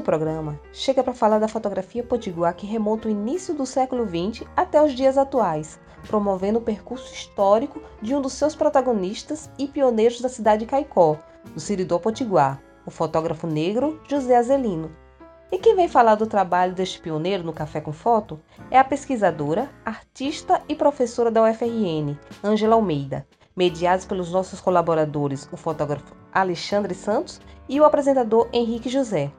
quinto programa chega para falar da fotografia potiguar que remonta o início do século XX até os dias atuais, promovendo o percurso histórico de um dos seus protagonistas e pioneiros da cidade de Caicó, do Siridó Potiguar, o fotógrafo negro José Azelino. E quem vem falar do trabalho deste pioneiro no Café com Foto é a pesquisadora, artista e professora da UFRN, Ângela Almeida, mediados pelos nossos colaboradores, o fotógrafo Alexandre Santos e o apresentador Henrique José.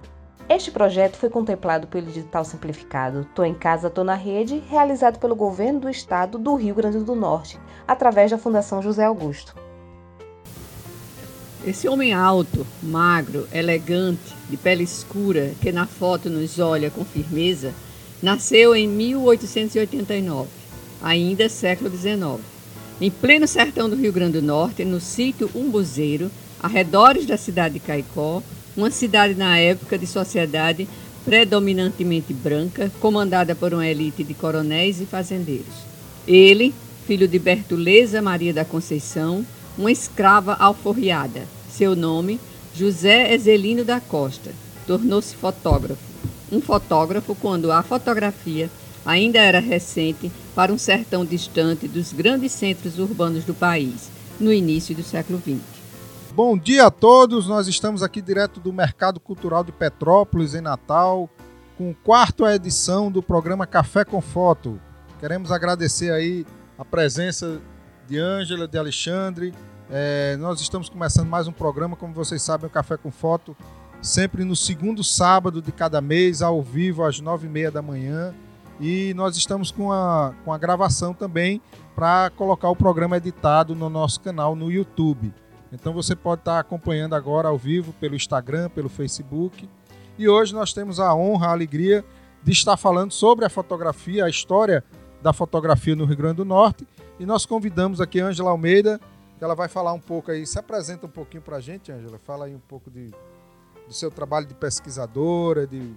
Este projeto foi contemplado pelo edital simplificado Tô em Casa, Tô na Rede, realizado pelo Governo do Estado do Rio Grande do Norte, através da Fundação José Augusto. Esse homem alto, magro, elegante, de pele escura, que na foto nos olha com firmeza, nasceu em 1889, ainda século XIX, em pleno sertão do Rio Grande do Norte, no sítio Umbuzeiro, arredores da cidade de Caicó, uma cidade na época de sociedade predominantemente branca, comandada por uma elite de coronéis e fazendeiros. Ele, filho de Bertuleza Maria da Conceição, uma escrava alforriada. Seu nome, José Ezelino da Costa, tornou-se fotógrafo. Um fotógrafo quando a fotografia ainda era recente para um sertão distante dos grandes centros urbanos do país, no início do século XX. Bom dia a todos, nós estamos aqui direto do Mercado Cultural de Petrópolis, em Natal, com quarta edição do programa Café com Foto. Queremos agradecer aí a presença de Ângela, de Alexandre, é, nós estamos começando mais um programa, como vocês sabem, o Café com Foto, sempre no segundo sábado de cada mês, ao vivo, às nove e meia da manhã. E nós estamos com a, com a gravação também para colocar o programa editado no nosso canal no YouTube. Então você pode estar acompanhando agora ao vivo pelo Instagram, pelo Facebook. E hoje nós temos a honra, a alegria de estar falando sobre a fotografia, a história da fotografia no Rio Grande do Norte. E nós convidamos aqui a Ângela Almeida, que ela vai falar um pouco aí. Se apresenta um pouquinho para a gente, Ângela. Fala aí um pouco de, do seu trabalho de pesquisadora. De...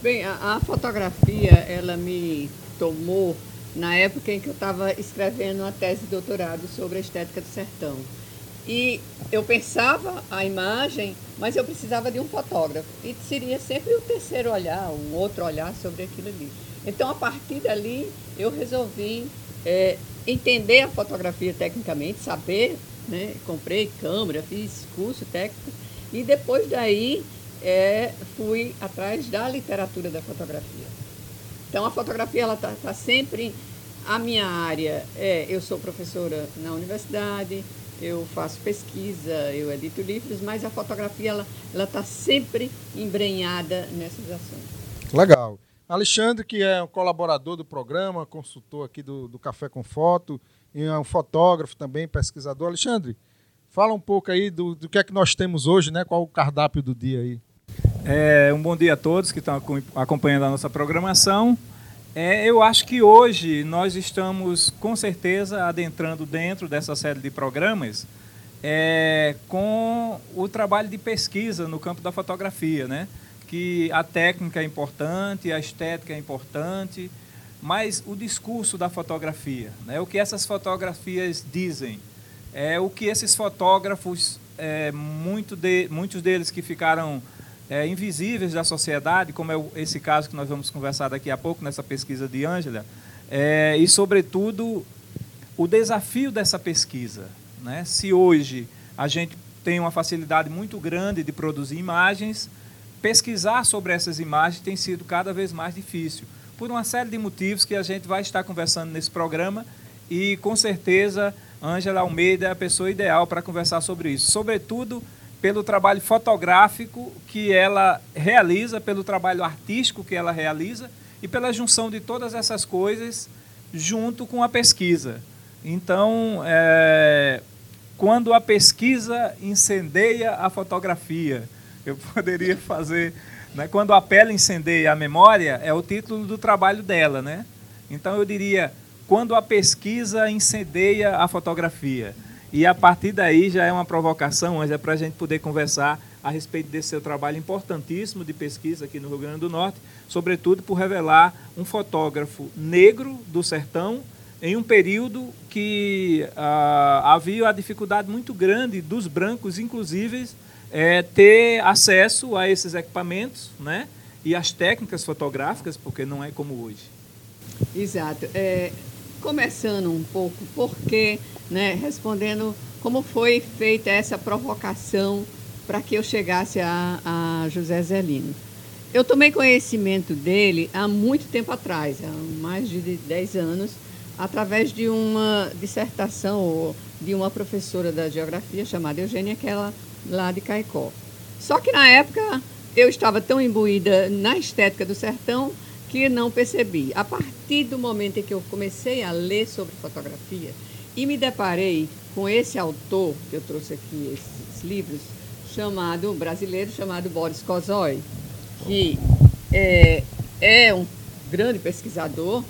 Bem, a, a fotografia, ela me tomou na época em que eu estava escrevendo uma tese de doutorado sobre a estética do sertão. E eu pensava a imagem, mas eu precisava de um fotógrafo. E seria sempre o terceiro olhar, um outro olhar sobre aquilo ali. Então, a partir dali, eu resolvi é, entender a fotografia tecnicamente, saber, né? Comprei câmera, fiz curso técnico e depois daí é, fui atrás da literatura da fotografia. Então a fotografia está tá sempre a minha área é eu sou professora na universidade, eu faço pesquisa, eu edito livros, mas a fotografia ela ela está sempre embrenhada nessas ações. Legal. Alexandre, que é um colaborador do programa, consultor aqui do, do Café com Foto, e é um fotógrafo também, pesquisador. Alexandre, fala um pouco aí do, do que é que nós temos hoje, né? Qual o cardápio do dia aí? É, um bom dia a todos que estão acompanhando a nossa programação. É, eu acho que hoje nós estamos, com certeza, adentrando dentro dessa série de programas é, com o trabalho de pesquisa no campo da fotografia, né? que a técnica é importante, a estética é importante, mas o discurso da fotografia, né? o que essas fotografias dizem, é o que esses fotógrafos, é, muito de, muitos deles que ficaram é, invisíveis da sociedade, como é esse caso que nós vamos conversar daqui a pouco nessa pesquisa de Ângela, é, e sobretudo o desafio dessa pesquisa. Né? Se hoje a gente tem uma facilidade muito grande de produzir imagens, pesquisar sobre essas imagens tem sido cada vez mais difícil, por uma série de motivos que a gente vai estar conversando nesse programa e com certeza Ângela Almeida é a pessoa ideal para conversar sobre isso, sobretudo pelo trabalho fotográfico que ela realiza, pelo trabalho artístico que ela realiza e pela junção de todas essas coisas junto com a pesquisa. Então, é, quando a pesquisa incendeia a fotografia, eu poderia fazer. Né? Quando a pele incendeia a memória, é o título do trabalho dela. Né? Então eu diria, quando a pesquisa incendeia a fotografia. E a partir daí já é uma provocação, é para a gente poder conversar a respeito desse seu trabalho importantíssimo de pesquisa aqui no Rio Grande do Norte, sobretudo por revelar um fotógrafo negro do sertão em um período que ah, havia a dificuldade muito grande dos brancos, inclusive, é, ter acesso a esses equipamentos, né? e as técnicas fotográficas, porque não é como hoje. Exato. É, começando um pouco, porque, né, respondendo como foi feita essa provocação para que eu chegasse a, a José Zelino. Eu tomei conhecimento dele há muito tempo atrás, há mais de 10 anos, através de uma dissertação de uma professora da geografia chamada Eugênia, que é lá de Caicó. Só que na época eu estava tão imbuída na estética do sertão que não percebi. A partir do momento em que eu comecei a ler sobre fotografia e me deparei com esse autor, que eu trouxe aqui esses livros, chamado, um brasileiro chamado Boris Kozoy, que é, é um grande pesquisador,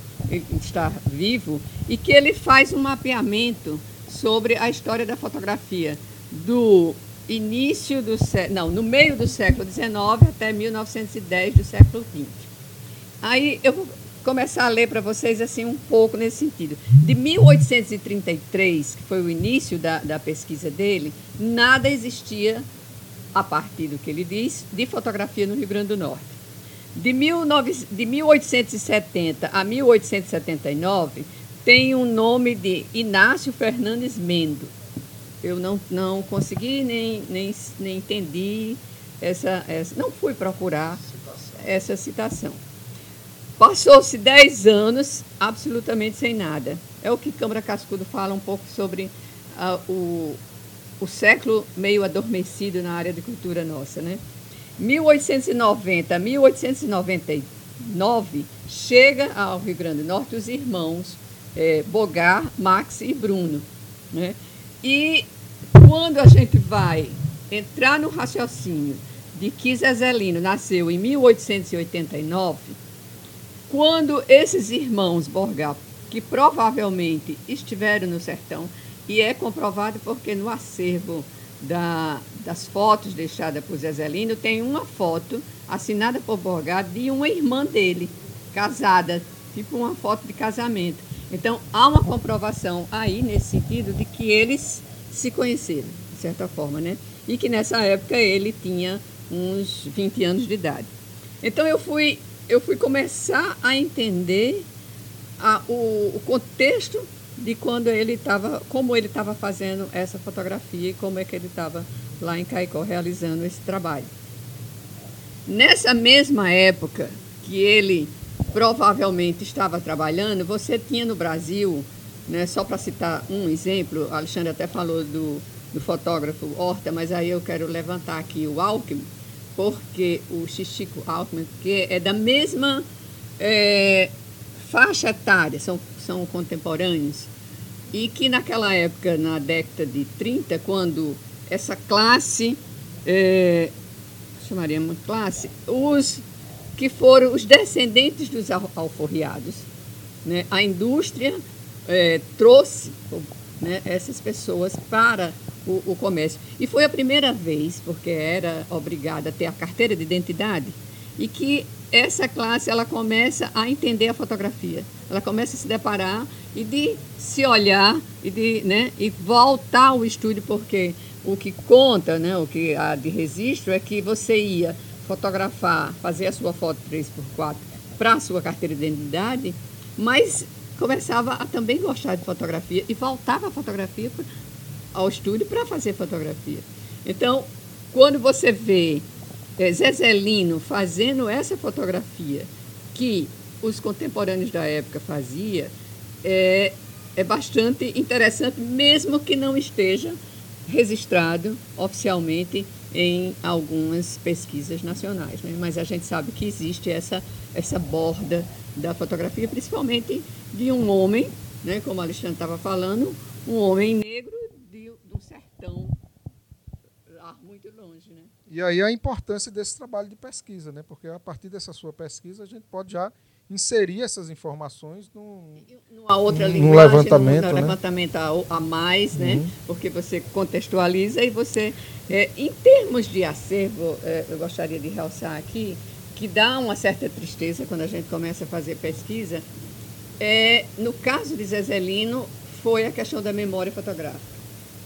está vivo, e que ele faz um mapeamento sobre a história da fotografia do início do século, não, no meio do século XIX até 1910 do século XX. Aí eu vou começar a ler para vocês assim um pouco nesse sentido. De 1833, que foi o início da, da pesquisa dele, nada existia, a partir do que ele diz, de fotografia no Rio Grande do Norte. De, 19, de 1870 a 1879, tem um nome de Inácio Fernandes Mendo. Eu não, não consegui nem, nem, nem entendi essa, essa. Não fui procurar citação. essa citação. Passou-se 10 anos absolutamente sem nada. É o que Câmara Cascudo fala um pouco sobre uh, o, o século meio adormecido na área de cultura nossa. Né? 1890 a 1899 chega ao Rio Grande do Norte os irmãos é, Bogar, Max e Bruno. Né? E quando a gente vai entrar no raciocínio de que Zezelino nasceu em 1889, quando esses irmãos Borgal, que provavelmente estiveram no sertão, e é comprovado porque no acervo da, das fotos deixadas por Zezelino tem uma foto assinada por Borgá de uma irmã dele, casada, tipo uma foto de casamento. Então, há uma comprovação aí, nesse sentido, de que eles se conheceram, de certa forma, né? E que nessa época ele tinha uns 20 anos de idade. Então, eu fui, eu fui começar a entender a, o, o contexto de quando ele estava, como ele estava fazendo essa fotografia e como é que ele estava lá em Caicó realizando esse trabalho. Nessa mesma época que ele provavelmente estava trabalhando, você tinha no Brasil, né, só para citar um exemplo, Alexandre até falou do, do fotógrafo Horta, mas aí eu quero levantar aqui o Alckmin, porque o Xixico Alckmin, que é da mesma é, faixa etária, são, são contemporâneos, e que naquela época, na década de 30, quando essa classe, é, chamaríamos classe, os que foram os descendentes dos alforriados. Né? A indústria é, trouxe né, essas pessoas para o, o, comércio. E foi a primeira vez, porque era obrigada a ter a carteira de identidade, e que essa classe ela começa a entender a fotografia. Ela começa a se deparar e de se olhar e de né, e voltar ao estúdio, porque o que conta, né, o que há de registro é que você ia fotografar, fazer a sua foto 3x4 para a sua carteira de identidade, mas começava a também gostar de fotografia e voltava a fotografia ao estúdio para fazer fotografia. Então, quando você vê é, Zezelino fazendo essa fotografia que os contemporâneos da época fazia, é, é bastante interessante, mesmo que não esteja registrado oficialmente em algumas pesquisas nacionais. Né? Mas a gente sabe que existe essa, essa borda da fotografia, principalmente de um homem, né? como a Alexandre estava falando, um homem negro lá muito longe. Né? E aí a importância desse trabalho de pesquisa, né? porque a partir dessa sua pesquisa a gente pode já inserir essas informações num, numa outra num linguagem, levantamento, num, né? levantamento a, a mais, né? Uhum. Porque você contextualiza e você, é, em termos de acervo, é, eu gostaria de realçar aqui que dá uma certa tristeza quando a gente começa a fazer pesquisa. É, no caso de Zezelino, foi a questão da memória fotográfica.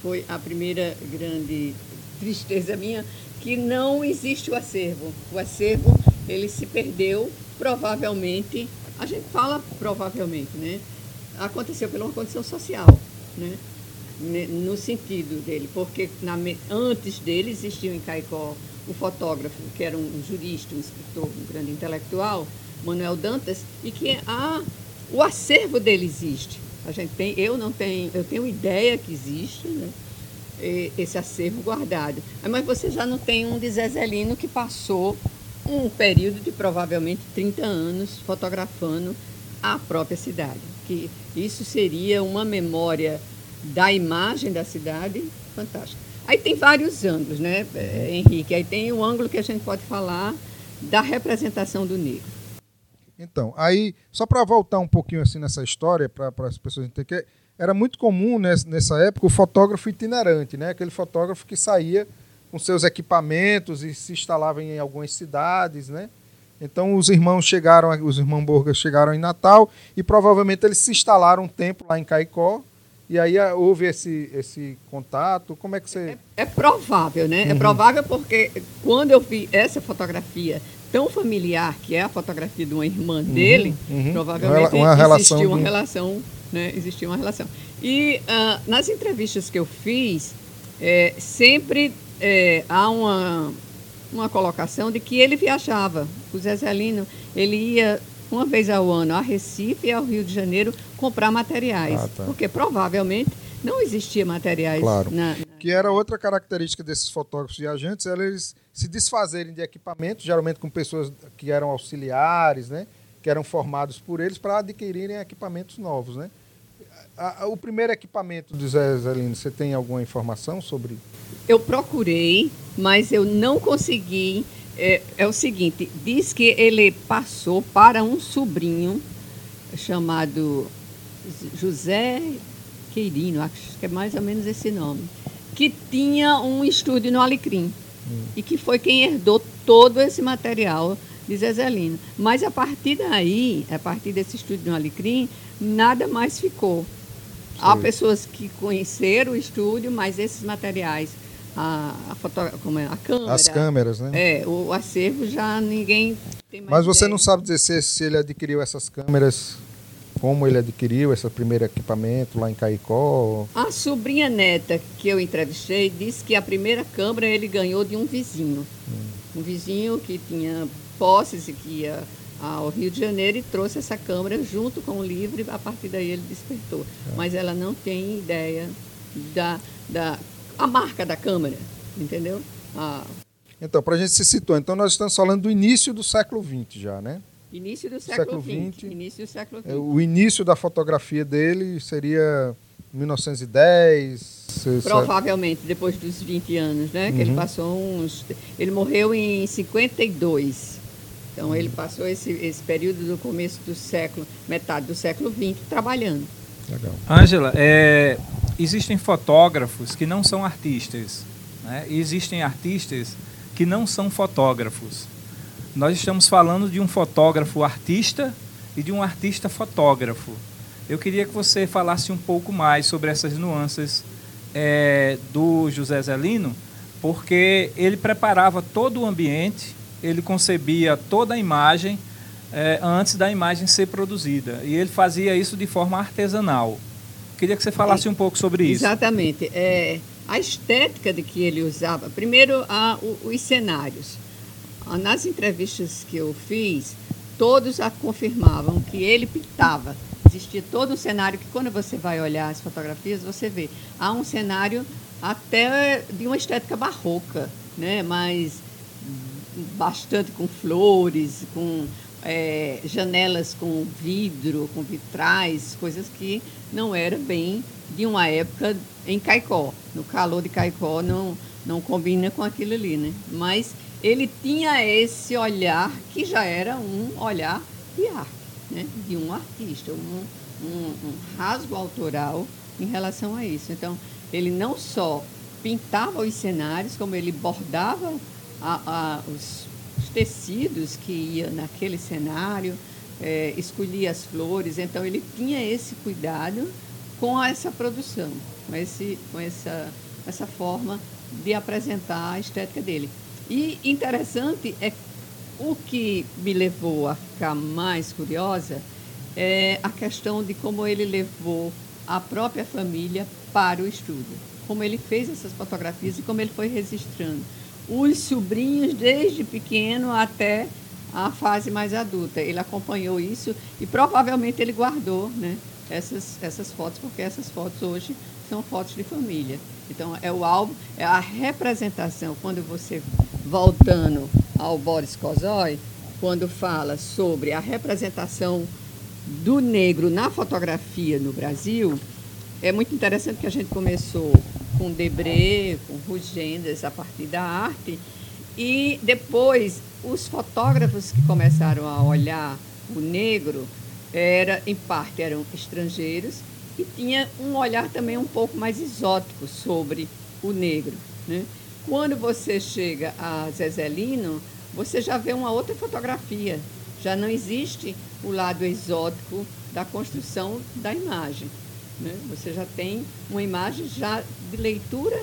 Foi a primeira grande tristeza minha, que não existe o acervo. O acervo ele se perdeu, provavelmente, a gente fala provavelmente, né? Aconteceu pela uma condição social, né? No sentido dele, porque na, antes dele existia em Caicó o fotógrafo, que era um jurista, um escritor, um grande intelectual, Manuel Dantas, e que a, o acervo dele existe. A gente tem, eu não tenho, eu tenho ideia que existe, né? esse acervo guardado. Mas você já não tem um de Zezelino que passou um período de provavelmente 30 anos fotografando a própria cidade. Que isso seria uma memória da imagem da cidade fantástica. Aí tem vários ângulos, né, eh, Henrique? Aí tem o ângulo que a gente pode falar da representação do negro. Então, aí, só para voltar um pouquinho assim nessa história, para as pessoas entenderem, era muito comum nessa época o fotógrafo itinerante, né? aquele fotógrafo que saía com seus equipamentos e se instalava em algumas cidades, né? Então os irmãos chegaram, os irmãos Borges chegaram em Natal e provavelmente eles se instalaram um tempo lá em Caicó e aí houve esse, esse contato. Como é que você. É, é provável, né? É uhum. É provável porque quando eu vi essa fotografia tão familiar, que é a fotografia de uma irmã uhum, dele, uhum. provavelmente uma, uma existiu uma relação né, existia uma relação. E uh, nas entrevistas que eu fiz, é, sempre é, há uma, uma colocação de que ele viajava. O Zé Zelino, ele ia uma vez ao ano a Recife e ao Rio de Janeiro comprar materiais. Ah, tá. Porque provavelmente não existia materiais. Claro. Na, na... Que era outra característica desses fotógrafos viajantes, era eles se desfazerem de equipamentos, geralmente com pessoas que eram auxiliares, né? que eram formados por eles para adquirirem equipamentos novos, né? a, a, o primeiro equipamento do Zé Zelino, você tem alguma informação sobre? Eu procurei, mas eu não consegui. É, é o seguinte, diz que ele passou para um sobrinho chamado José Queirino, acho que é mais ou menos esse nome, que tinha um estúdio no Alecrim hum. e que foi quem herdou todo esse material de Zezelino. Mas a partir daí, a partir desse estúdio no Alecrim, nada mais ficou. Há pessoas que conheceram o estúdio, mas esses materiais, a, a, foto, como é, a câmera. As câmeras, né? É, o acervo já ninguém tem mais. Mas você ideia. não sabe dizer se, se ele adquiriu essas câmeras como ele adquiriu esse primeiro equipamento lá em Caicó? A sobrinha neta que eu entrevistei disse que a primeira câmera ele ganhou de um vizinho. Hum. Um vizinho que tinha posses e que ia ao Rio de Janeiro e trouxe essa câmera junto com o livro e a partir daí ele despertou. É. Mas ela não tem ideia da, da a marca da câmera, entendeu? Ah. Então, para a gente se situar, então nós estamos falando do início do século XX já, né? Início do século, XX. Início do século XX. É, o início da fotografia dele seria 1910. Provavelmente, depois dos 20 anos, né? Uhum. Que ele uhum. passou uns. Ele morreu em 52. Então ele passou esse, esse período do começo do século, metade do século XX, trabalhando. Legal. Ângela, é, existem fotógrafos que não são artistas. Né? E existem artistas que não são fotógrafos. Nós estamos falando de um fotógrafo artista e de um artista fotógrafo. Eu queria que você falasse um pouco mais sobre essas nuances é, do José Zelino, porque ele preparava todo o ambiente ele concebia toda a imagem é, antes da imagem ser produzida. E ele fazia isso de forma artesanal. Queria que você falasse um pouco sobre isso. Exatamente. É, a estética de que ele usava, primeiro, a, os cenários. Nas entrevistas que eu fiz, todos a confirmavam que ele pintava. Existia todo um cenário que, quando você vai olhar as fotografias, você vê. Há um cenário até de uma estética barroca, né? mas bastante com flores, com é, janelas com vidro, com vitrais, coisas que não era bem de uma época em Caicó. No calor de Caicó não, não combina com aquilo ali, né? Mas ele tinha esse olhar que já era um olhar de arte, né? de um artista, um, um, um rasgo autoral em relação a isso. Então, ele não só pintava os cenários, como ele bordava a, a, os, os, tecidos que iam naquele cenário, é, escolhia as flores, então ele tinha esse cuidado com essa produção, com, esse, com essa, essa forma de apresentar a estética dele. E interessante é o que me levou a ficar mais curiosa é a questão de como ele levou a própria família para o estúdio. Como ele fez essas fotografias e como ele foi registrando. Os sobrinhos, desde pequeno até a fase mais adulta. Ele acompanhou isso e provavelmente ele guardou né, essas, essas fotos, porque essas fotos hoje são fotos de família. Então, é o álbum, é a representação, quando você, voltando ao Boris Kozoy, quando fala sobre a representação do negro na fotografia no Brasil, é muito interessante que a gente começou com Debré, com Rugendas, a partir da arte, e depois os fotógrafos que começaram a olhar o negro, era, em parte eram estrangeiros, e tinha um olhar também um pouco mais exótico sobre o negro. Né? Quando você chega a Zezelino, você já vê uma outra fotografia. Já não existe o lado exótico da construção da imagem. Né? Você já tem uma imagem já de leitura,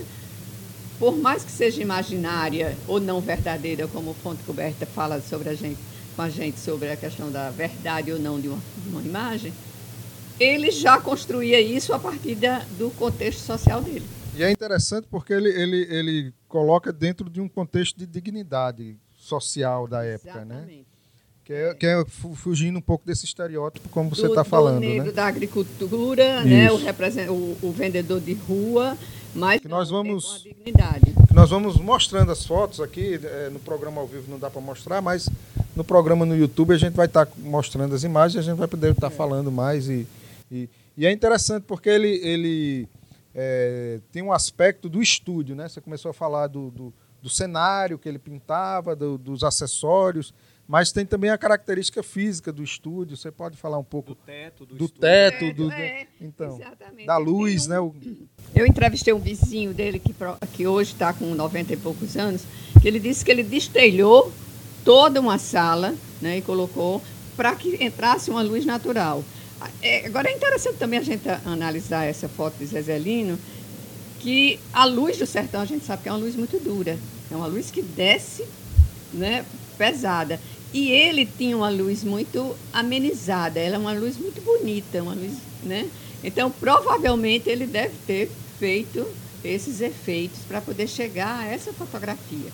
por mais que seja imaginária ou não verdadeira, como o Fonte Coberta fala sobre a gente, com a gente sobre a questão da verdade ou não de uma, de uma imagem, ele já construía isso a partir da, do contexto social dele. E é interessante porque ele, ele, ele coloca dentro de um contexto de dignidade social da época, né? Exatamente. né? Que é, que é, fugindo um pouco desse estereótipo, como você está falando. O negro né? da agricultura, né? o, o, o, vendedor de rua, mas que nós vamos, dignidade. nós vamos mostrando as fotos aqui, é, no programa ao vivo não dá para mostrar, mas no programa no YouTube a gente vai estar tá mostrando as imagens, a gente vai poder estar tá é. falando mais e, e, e, é interessante porque ele, ele é, tem um aspecto do estúdio, né? Você começou a falar do, do, do cenário que ele pintava, do, dos acessórios, mas tem também a característica física do estúdio. Você pode falar um pouco do teto, do, do estúdio. teto, do, é, então, exatamente. da luz, um, né? O... Eu entrevistei um vizinho dele que, que hoje está com 90 e poucos anos, que ele disse que ele destelhou toda uma sala, né, e colocou para que entrasse uma luz natural. É, agora é interessante também a gente analisar essa foto de Zezelino, que a luz do sertão a gente sabe que é uma luz muito dura, é uma luz que desce, né, pesada. E ele tinha uma luz muito amenizada, ela é uma luz muito bonita, uma luz, né? Então, provavelmente ele deve ter feito esses efeitos para poder chegar a essa fotografia,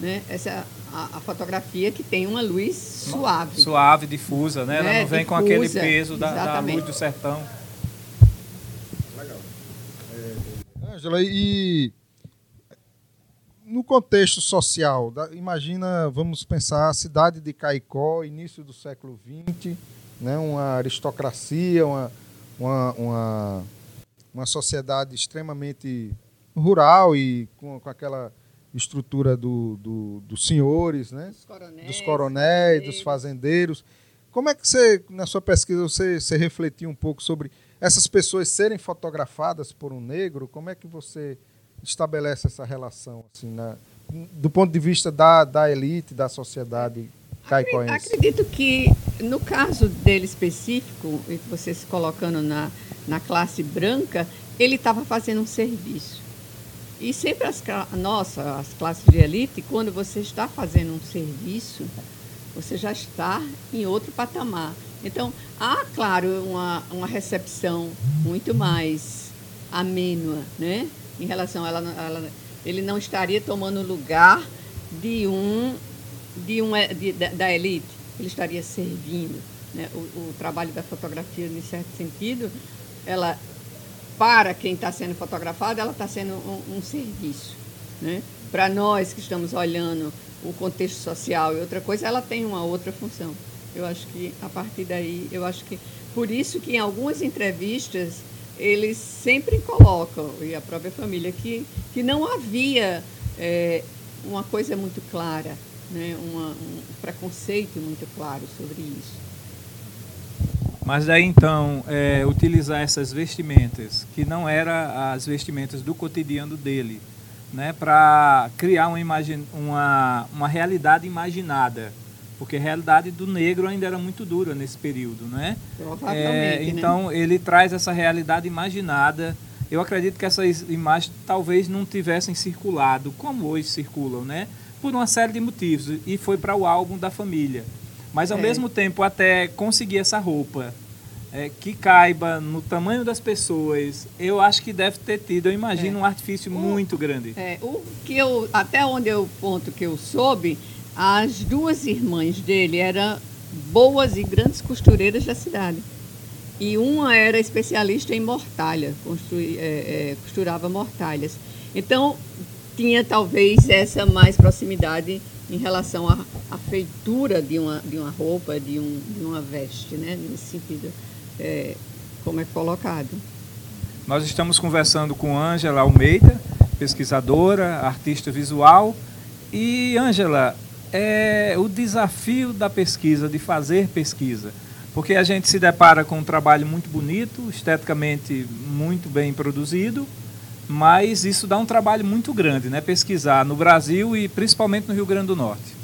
né? Essa a, a, fotografia que tem uma luz suave. Suave, difusa, né? Ela é, não vem difusa, com aquele peso da, da, luz do sertão. Legal. É, Ângela, e no contexto social, imagina, vamos pensar a cidade de Caicó, início do século XX, né, uma aristocracia, uma, uma, uma, uma sociedade extremamente rural e com, com aquela estrutura do, do, dos senhores, né? dos coronéis, dos, coronéis dos fazendeiros. Como é que você, na sua pesquisa, você, você refletiu um pouco sobre essas pessoas serem fotografadas por um negro? Como é que você estabelece essa relação, assim, na, do ponto de vista da, da elite, da sociedade caicoense? Acredito que, no caso dele específico, você se colocando na, na classe branca, ele estava fazendo um serviço. E sempre as, nossa, as classes de elite, quando você está fazendo um serviço, você já está em outro patamar. Então, há, claro, uma, uma recepção muito mais amênua, né? em relação a ela, ela ele não estaria tomando lugar de um, de um de, da elite, ele estaria servindo. Né? O, o, trabalho da fotografia, em certo sentido, ela, para quem está sendo fotografado, ela está sendo um, um serviço. Né? Para nós que estamos olhando o contexto social e outra coisa, ela tem uma outra função. Eu acho que a partir daí, eu acho que por isso que em algumas entrevistas eles sempre colocam, e a própria família, que, que não havia é, uma coisa muito clara, né? Uma, um preconceito muito claro sobre isso. Mas daí então, é, utilizar essas vestimentas, que não eram as vestimentas do cotidiano dele, né, para criar uma, imagem, uma, uma realidade imaginada porque a realidade do negro ainda era muito dura nesse período, né? É, né? então né? ele traz essa realidade imaginada. Eu acredito que essas imagens talvez não tivessem circulado como hoje circulam, né? por uma série de motivos e foi para o álbum da família. Mas ao é. mesmo tempo, até conseguir essa roupa é, que caiba no tamanho das pessoas, eu acho que deve ter tido, eu imagino, é. um artifício o, muito grande. É, o que eu, até onde eu ponto que eu soube, as duas irmãs dele eram boas e grandes costureiras da cidade. E uma era especialista em mortalha, construir, é, é, costurava mortalhas. Então, tinha talvez essa mais proximidade em relação à, à feitura de uma, de uma roupa, de, um, de uma veste, né? nesse sentido, é, como é colocado. Nós estamos conversando com Ângela Almeida, pesquisadora, artista visual. E, Ângela, é o desafio da pesquisa, de fazer pesquisa porque a gente se depara com um trabalho muito bonito, esteticamente muito bem produzido, mas isso dá um trabalho muito grande, né? Pesquisar no Brasil e principalmente no Rio Grande do Norte.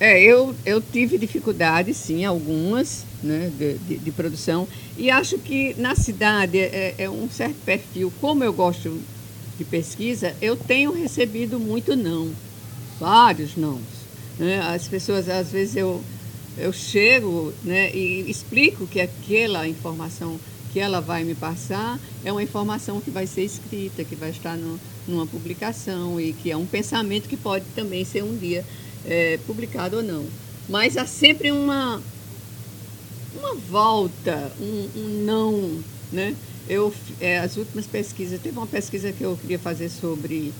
É, eu, eu tive dificuldades, sim, algumas, né, de, de, de produção, e acho que na cidade é, é, um certo perfil. Como eu gosto de pesquisa, eu tenho recebido muito não, vários não. Né? As pessoas, às vezes, eu eu chego né, e explico que aquela informação que ela vai me passar é uma informação que vai ser escrita, que vai estar no, numa publicação e que é um pensamento que pode também ser um dia é, publicado ou não. Mas há sempre uma, uma volta, um, um não. Né? Eu, é, as últimas pesquisas, teve uma pesquisa que eu queria fazer sobre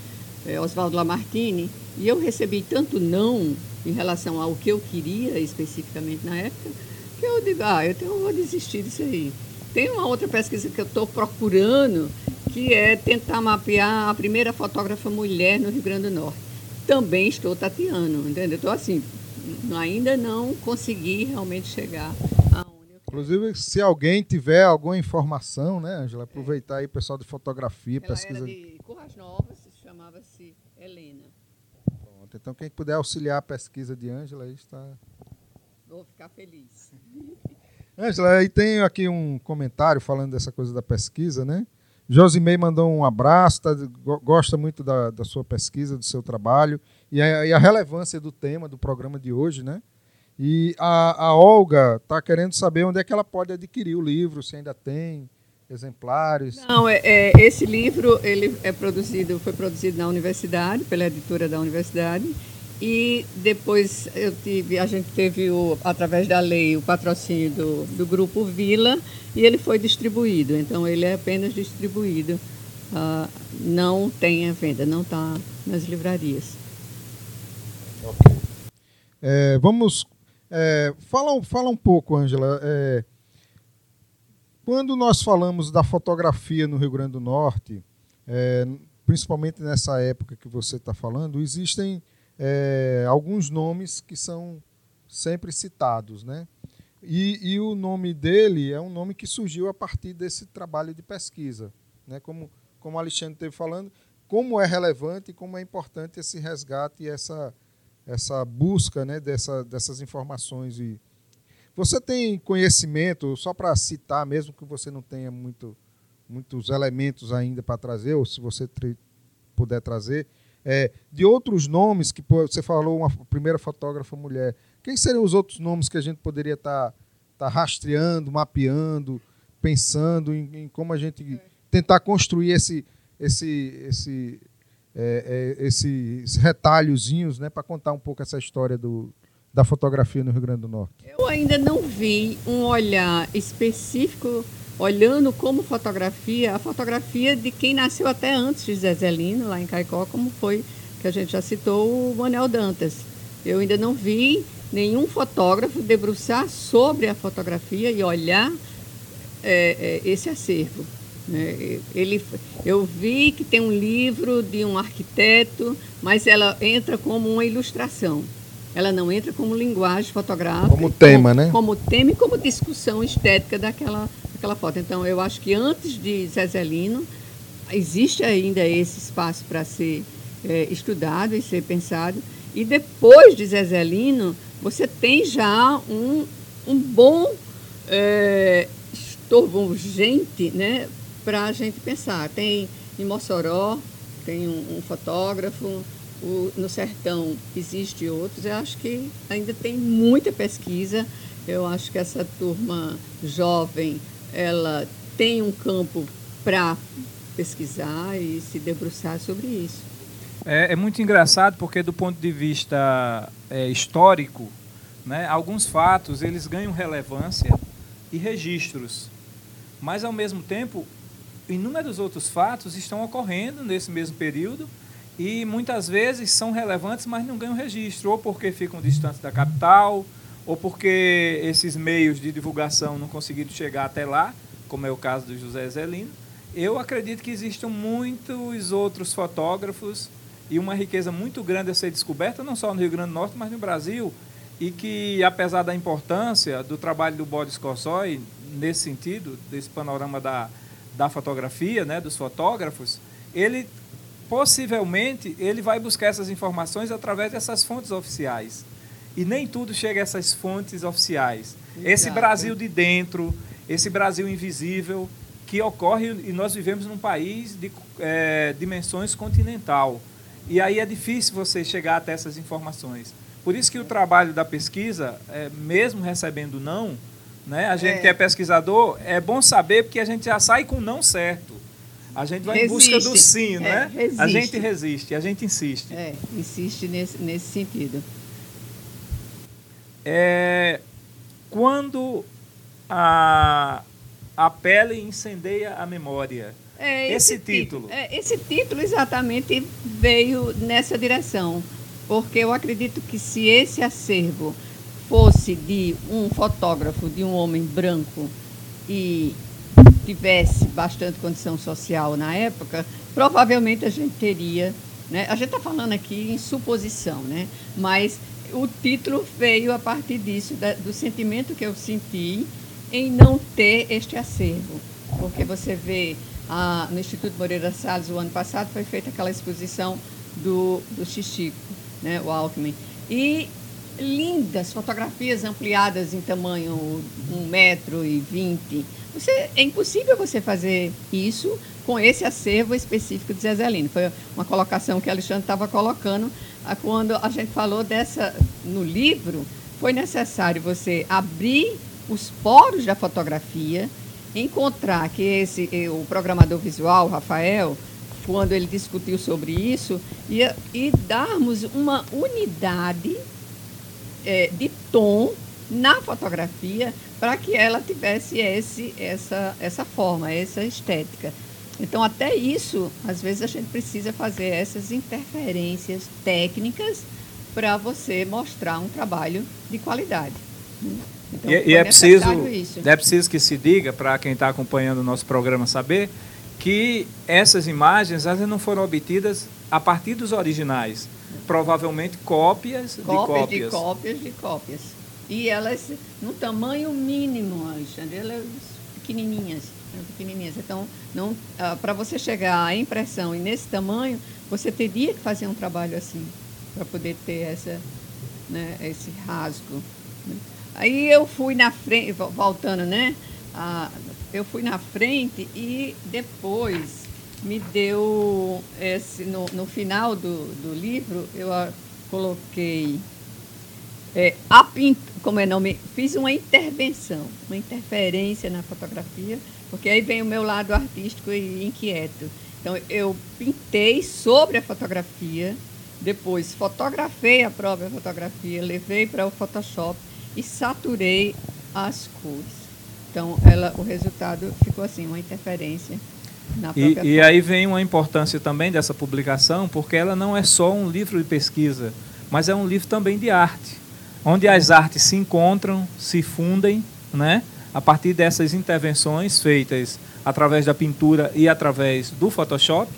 é, Oswaldo Lamartine e eu recebi tanto não em relação ao que eu queria especificamente na época, que eu digo, ah, eu, tenho, eu vou desistir disso aí. Tem uma outra pesquisa que eu estou procurando, que é tentar mapear a primeira fotógrafa mulher no Rio Grande do Norte. Também estou tateando, entendeu? Estou assim, ainda não consegui realmente chegar aonde eu Inclusive, se alguém tiver alguma informação, né, Angela, aproveitar aí o pessoal de fotografia, Ela pesquisa. Era de Curras Novas, chamava-se Helena. Pronto. Então, quem puder auxiliar a pesquisa de Ângela, aí está. Vou ficar feliz. Ângela, aí tem aqui um comentário falando dessa coisa da pesquisa, né? Josimei mandou um abraço, tá, gosta muito da, da, sua pesquisa, do seu trabalho e a, e a, relevância do tema do programa de hoje, né? E a, a Olga está querendo saber onde é que ela pode adquirir o livro, se ainda tem exemplares. Não, é, é, esse livro ele é produzido, foi produzido na universidade, pela editora da universidade, e depois eu tive, a gente teve o, através da lei o patrocínio do, do grupo Vila e ele foi distribuído. Então ele é apenas distribuído, uh, não tem a venda, não está nas livrarias. É, vamos é, fala, fala um pouco, Ângela. É, quando nós falamos da fotografia no Rio Grande do Norte, é, principalmente nessa época que você está falando, existem é, alguns nomes que são sempre citados, né? E, e, o nome dele é um nome que surgiu a partir desse trabalho de pesquisa, né? Como como o Alexandre esteve falando, como é relevante e como é importante esse resgate e essa essa busca, né? Dessa, dessas informações e você tem conhecimento, só para citar, mesmo que você não tenha muito, muitos elementos ainda para trazer, ou se você puder trazer, é, de outros nomes que você falou, uma primeira fotógrafa mulher. Quem seriam os outros nomes que a gente poderia estar tá, tá rastreando, mapeando, pensando em, em, como a gente tentar construir esse, esse, esse, é, é, esses retalhozinhos né, para contar um pouco essa história do, da fotografia no Rio Grande do Norte? Eu ainda não vi um olhar específico olhando como fotografia, a fotografia de quem nasceu até antes de Zezelino, lá em Caicó, como foi que a gente já citou o Manuel Dantas. Eu ainda não vi nenhum fotógrafo debruçar sobre a fotografia e olhar é, é, esse acervo. Né? Ele, eu vi que tem um livro de um arquiteto, mas ela entra como uma ilustração. Ela não entra como linguagem fotográfica. Como tema, como, né? Como tema e como discussão estética daquela, daquela foto. Então, eu acho que antes de Zezelino, existe ainda esse espaço para ser é, estudado e ser pensado. E depois de Zezelino, você tem já um, um bom é, estorvo urgente né, para a gente pensar. Tem em Mossoró, tem um, um fotógrafo, o, no sertão existe outros. Eu acho que ainda tem muita pesquisa. Eu acho que essa turma jovem, ela tem um campo para pesquisar e se debruçar sobre isso. É, é, muito engraçado porque do ponto de vista é, histórico, né, alguns fatos eles ganham relevância e registros, mas ao mesmo tempo inúmeros outros fatos estão ocorrendo nesse mesmo período e muitas vezes são relevantes, mas não ganham registro, ou porque ficam distantes da capital, ou porque esses meios de divulgação não conseguiram chegar até lá, como é o caso do José Zelino. Eu acredito que existam muitos outros fotógrafos e uma riqueza muito grande a ser descoberta, não só no Rio Grande do Norte, mas no Brasil, e que, apesar da importância do trabalho do Boris Kossoi, nesse sentido, desse panorama da, da fotografia, né, dos fotógrafos, ele possivelmente ele vai buscar essas informações através dessas fontes oficiais. E nem tudo chega a essas fontes oficiais. Exato. Esse Brasil de dentro, esse Brasil invisível, que ocorre e nós vivemos num país de é, dimensões continental. E aí é difícil você chegar até essas informações. Por isso que o trabalho da pesquisa, é, mesmo recebendo não, né, a gente é. que é pesquisador, é bom saber porque a gente já sai com não certo. A gente vai resiste. em busca do sim, é, né? Resiste. A gente resiste, a gente insiste. É, insiste nesse, nesse sentido. É, quando a, a pele incendeia a memória. É, esse, esse título. É, esse título exatamente veio nessa direção. Porque eu acredito que se esse acervo fosse de um fotógrafo, de um homem branco e tivesse bastante condição social na época, provavelmente a gente teria. Né? A gente está falando aqui em suposição, né? mas o título veio a partir disso, da, do sentimento que eu senti em não ter este acervo. Porque você vê ah, no Instituto Moreira Salles, o ano passado, foi feita aquela exposição do, do Xixico, né, o Alckmin. E lindas fotografias ampliadas em tamanho um metro e vinte você, é impossível você fazer isso com esse acervo específico de Zezelino. Foi uma colocação que Alexandre estava colocando quando a gente falou dessa no livro. Foi necessário você abrir os poros da fotografia, encontrar que esse o programador visual, Rafael, quando ele discutiu sobre isso, e, e darmos uma unidade é, de tom na fotografia para que ela tivesse esse, essa, essa forma, essa estética. Então, até isso, às vezes a gente precisa fazer essas interferências técnicas para você mostrar um trabalho de qualidade. Então, e, e é, preciso, isso. é preciso que se diga, para quem está acompanhando o nosso programa saber, que essas imagens elas não foram obtidas a partir dos originais. Provavelmente cópias, cópias de cópias. De cópias de cópias. E elas no tamanho mínimo, Alexandre, elas pequenininhas, pequenininhas. Então, não, ah, para você chegar à impressão e nesse tamanho, você teria que fazer um trabalho assim para poder ter essa, né, esse rasgo. Né? Aí eu fui na frente, voltando, né? Ah, eu fui na frente e depois me deu esse no, no final do, do livro eu coloquei é, a como é nome? Fiz uma intervenção, uma interferência na fotografia, porque aí vem o meu lado artístico e inquieto. Então, eu pintei sobre a fotografia, depois fotografei a própria fotografia, levei para o Photoshop e saturei as cores. Então, ela, o resultado ficou assim, uma interferência na própria e, e aí vem uma importância também dessa publicação, porque ela não é só um livro de pesquisa, mas é um livro também de arte onde as artes se encontram, se fundem, né? A partir dessas intervenções feitas através da pintura e através do Photoshop.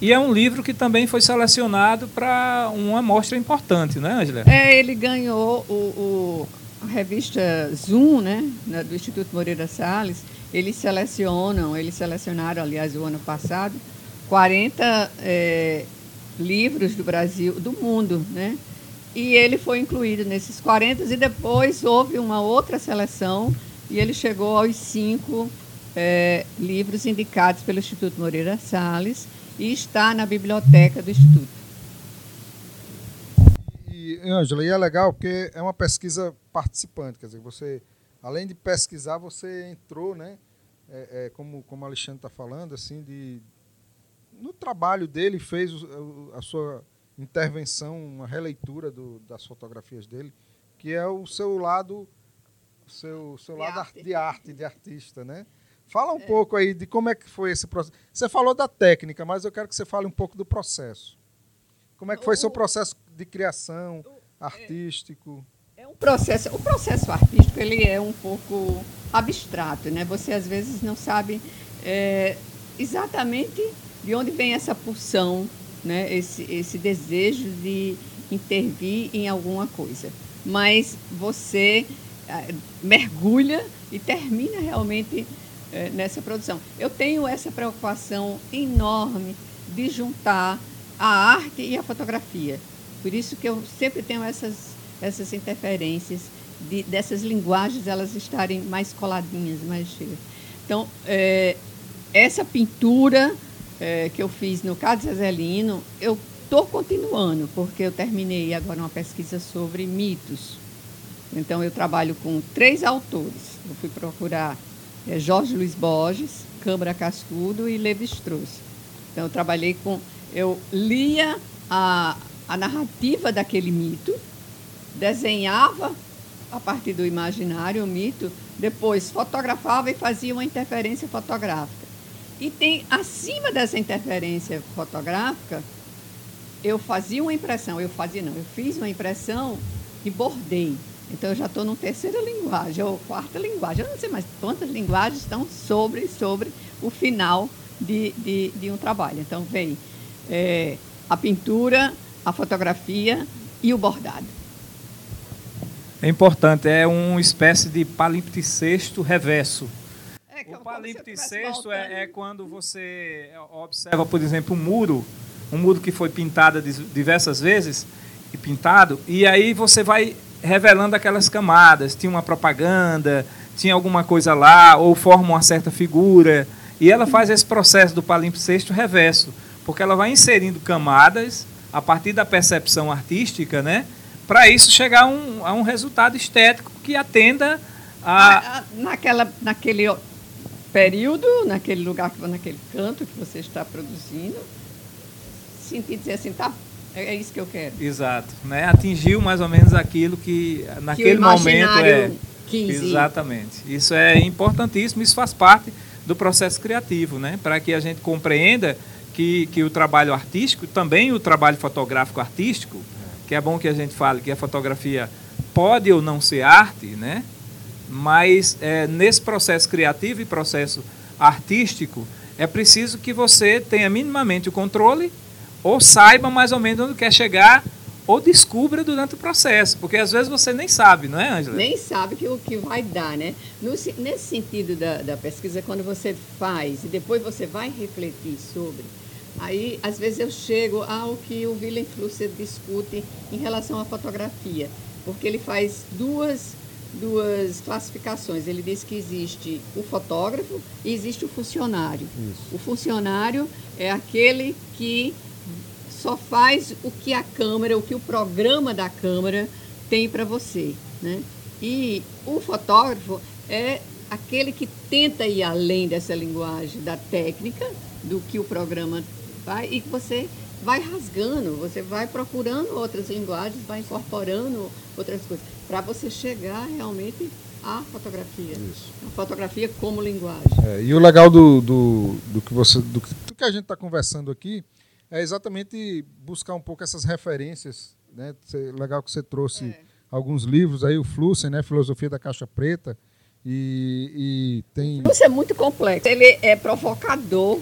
E é um livro que também foi selecionado para uma mostra importante, né, Angela? É, ele ganhou o, o, a revista Zoom, né, do Instituto Moreira Salles. Eles selecionam, eles selecionaram, aliás, o ano passado, 40 é, livros do Brasil, do mundo, né? e ele foi incluído nesses 40 e depois houve uma outra seleção e ele chegou aos cinco é, livros indicados pelo Instituto Moreira Salles e está na biblioteca do Instituto. E, Ângela, e é legal porque é uma pesquisa participante, quer dizer, você, além de pesquisar, você entrou, né? É, é, como, como o Alexandre está falando, assim, de, no trabalho dele, fez a sua intervenção, uma releitura do, das fotografias dele, que é o seu lado, seu, seu de lado arte. de arte, de artista, né? Fala um é. pouco aí de como é que foi esse processo. Você falou da técnica, mas eu quero que você fale um pouco do processo. Como é que foi o, seu processo de criação o, artístico? É, é, um processo. O processo artístico ele é um pouco abstrato, né? Você às vezes não sabe é, exatamente de onde vem essa pulsão, né? Esse esse desejo de intervir em alguma coisa. Mas você é, mergulha e termina realmente é, nessa produção. Eu tenho essa preocupação enorme de juntar a arte e a fotografia. Por isso que eu sempre tenho essas, essas interferências de, dessas linguagens elas estarem mais coladinhas, mais cheias. Então, é, essa pintura é, que eu fiz no Caso Zezelino, eu estou continuando, porque eu terminei agora uma pesquisa sobre mitos. Então, eu trabalho com três autores. Eu fui procurar é Jorge Luiz Borges, Câmara Cascudo e Levi Strauss. Então, eu trabalhei com. Eu lia a, a narrativa daquele mito, desenhava a partir do imaginário o mito, depois fotografava e fazia uma interferência fotográfica. E tem, acima dessa interferência fotográfica, eu fazia uma impressão, eu fazia não, eu fiz uma impressão e bordei. Então eu já estou no terceira linguagem, ou quarta linguagem. Eu não sei mais quantas linguagens estão sobre, sobre o final de, de, de um trabalho. Então vem é, a pintura, a fotografia e o bordado. É importante, é uma espécie de palimpsesto reverso. É, o palimpsesto é, é quando você observa, por exemplo, um muro, um muro que foi pintado diversas vezes, e pintado, e aí você vai revelando aquelas camadas. Tinha uma propaganda, tinha alguma coisa lá, ou forma uma certa figura. E ela faz esse processo do palimpsesto reverso, porque ela vai inserindo camadas a partir da percepção artística, né? Para isso chegar a um, a um resultado estético que atenda a. Naquela, naquele período, naquele lugar, naquele canto que você está produzindo, sentir dizer assim, tá é, é isso que eu quero. Exato. Né? Atingiu mais ou menos aquilo que naquele que momento é. 15. Exatamente. Isso é importantíssimo, isso faz parte do processo criativo, né? Para que a gente compreenda que, que o trabalho artístico, também o trabalho fotográfico artístico, que é bom que a gente fale que a fotografia pode ou não ser arte, né? Mas é, nesse processo criativo e processo artístico, é preciso que você tenha minimamente o controle ou saiba mais ou menos onde quer chegar, ou descubra durante o processo, porque às vezes você nem sabe, não é, Angela? Nem sabe que, o que vai dar, né? No, nesse sentido da, da pesquisa, quando você faz e depois você vai refletir sobre, aí às vezes eu chego ao que o Willem Flusser discute em relação à fotografia, porque ele faz duas duas classificações. Ele diz que existe o fotógrafo e existe o funcionário. Isso. O funcionário é aquele que só faz o que a câmera, o que o programa da câmera tem para você. Né? E o fotógrafo é aquele que tenta ir além dessa linguagem da técnica, do que o programa vai, e que você vai rasgando, você vai procurando outras linguagens, vai incorporando outras coisas, para você chegar realmente à fotografia. Isso. A fotografia como linguagem. É, e o legal do, do, do que você do, do que a gente está conversando aqui é exatamente buscar um pouco essas referências. Né? Legal que você trouxe é. alguns livros aí, o Flussen, né? Filosofia da Caixa Preta. E, e tem. Isso é muito complexo. Ele é provocador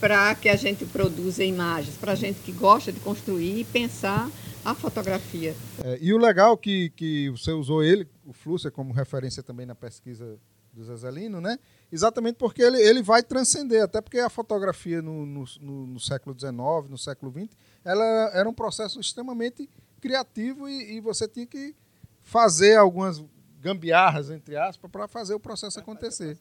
para que a gente produza imagens, para a gente que gosta de construir e pensar a fotografia. É, e o legal que, que você usou ele, o Flusser, como referência também na pesquisa do Zezelino, né? Exatamente porque ele, ele vai transcender, até porque a fotografia no, no, no, no século XIX, no século XX, ela era um processo extremamente criativo e, e você tinha que fazer algumas gambiarras, entre aspas, para fazer o processo acontecer.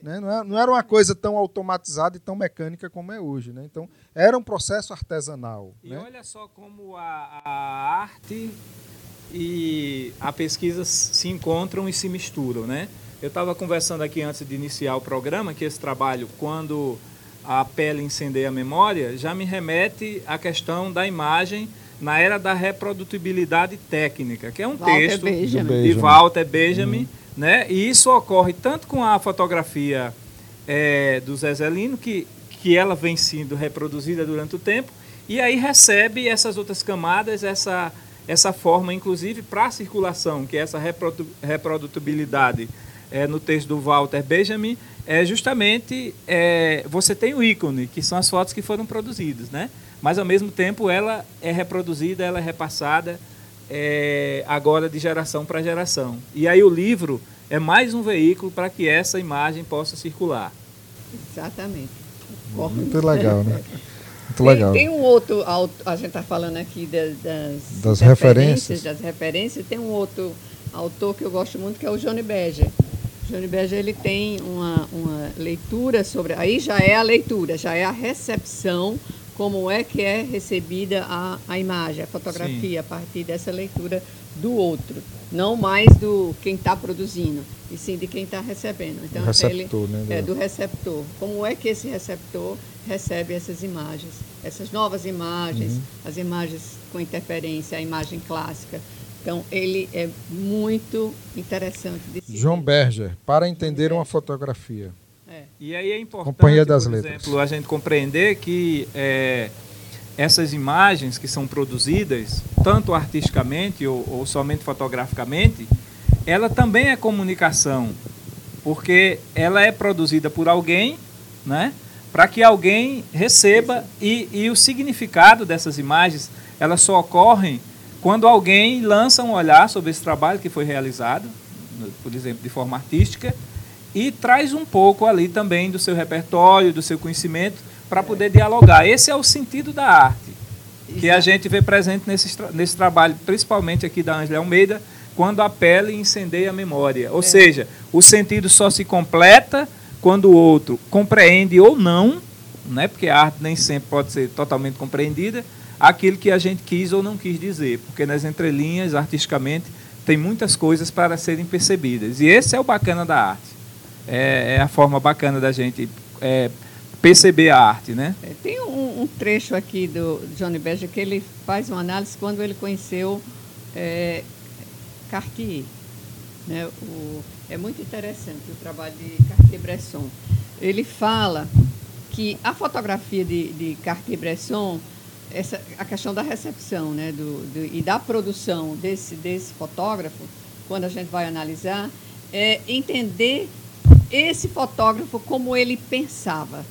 Né? Não, era, não era uma coisa tão automatizada e tão mecânica como é hoje. Né? Então, era um processo artesanal. E né? olha só como a, a arte e a pesquisa se encontram e se misturam, né? Eu estava conversando aqui antes de iniciar o programa que esse trabalho, quando a pele incendeia a memória, já me remete à questão da imagem na era da reprodutibilidade técnica, que é um Walter texto Benjamin. de Walter Benjamin, né? E isso ocorre tanto com a fotografia é, do Zezelino, que, que ela vem sendo reproduzida durante o tempo, e aí recebe essas outras camadas, essa, essa forma, inclusive, para a circulação, que é essa reprodu- reprodutibilidade é, no texto do Walter Benjamin, é justamente é, você tem o ícone, que são as fotos que foram produzidas, né? Mas ao mesmo tempo ela é reproduzida, ela é repassada é, agora de geração para geração. E aí o livro é mais um veículo para que essa imagem possa circular. Exatamente. Concordo. Muito legal, né? Muito Tem, legal. tem um outro, a gente está falando aqui da- das, Das referências. Das referências. Tem um outro autor que eu gosto muito, que é o Johnny Berger. Johnny Berger ele tem uma, uma leitura sobre. Aí já é a leitura, já é a recepção, como é que é recebida a, a imagem, a fotografia, a partir dessa leitura do outro. Não mais do quem está produzindo, e sim de quem está recebendo. Então, Do receptor, ele, né, É, do- do receptor. Como é que esse receptor recebe essas imagens, essas novas imagens, Uhum. as imagens com interferência, a imagem clássica. Então, ele é muito interessante. João. Berger, para entender uma fotografia. É. E aí é importante, Companhia das por Letras. exemplo, a gente compreender que é, essas imagens que são produzidas, tanto artisticamente ou, ou somente fotograficamente, ela também é comunicação, porque ela é produzida por alguém, né? Para que alguém receba e, e o significado dessas imagens, elas só ocorrem quando alguém lança um olhar sobre esse trabalho que foi realizado, por exemplo, de forma artística, e traz um pouco ali também do seu repertório, do seu conhecimento, para poder dialogar. Esse é o sentido da arte, que a gente vê presente nesse, nesse trabalho, principalmente aqui da Ângela Almeida, quando a pele incendeia a memória. Ou seja, o sentido só se completa quando o outro compreende ou não, né, porque a arte nem sempre pode ser totalmente compreendida, aquilo que a gente quis ou não quis dizer, porque nas entrelinhas, artisticamente, tem muitas coisas para serem percebidas. E esse é o bacana da arte. É, é a forma bacana da gente é, perceber a arte, né? É, Tem um, um trecho aqui do Johnny Berger que ele faz uma análise quando ele conheceu é, Cartier. Né? O- é muito interessante o trabalho de Cartier-Bresson. Ele fala que a fotografia de, de Cartier-Bresson, essa, a questão da recepção né? do, do- e da produção desse, desse fotógrafo, quando a gente vai analisar, é entender esse fotógrafo como ele pensava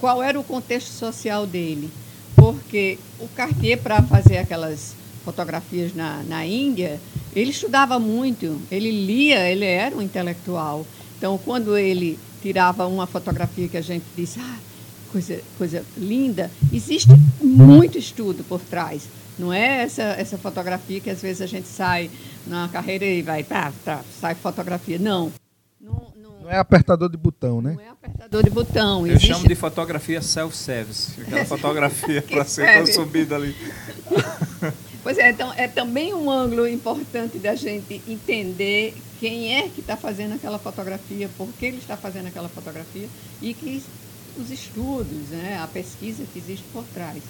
qual era o contexto social dele. Porque o Cartier, para fazer aquelas fotografias na, na Índia, ele estudava muito, ele lia, ele era um intelectual. Então, quando ele tirava uma fotografia que a gente disse, ah, coisa, coisa linda, existe muito estudo por trás. Não é essa, essa fotografia que às vezes a gente sai na carreira e vai, tá, tá, sai fotografia. Não. Não, não, Não é apertador de botão, né? não é apertador de botão. Eu existe chamo de fotografia self-service, aquela fotografia para ser consumida ali. Pois é, então é também um ângulo importante da gente entender quem é que está fazendo aquela fotografia, por que ele está fazendo aquela fotografia e que os estudos, né, a pesquisa que existe por trás.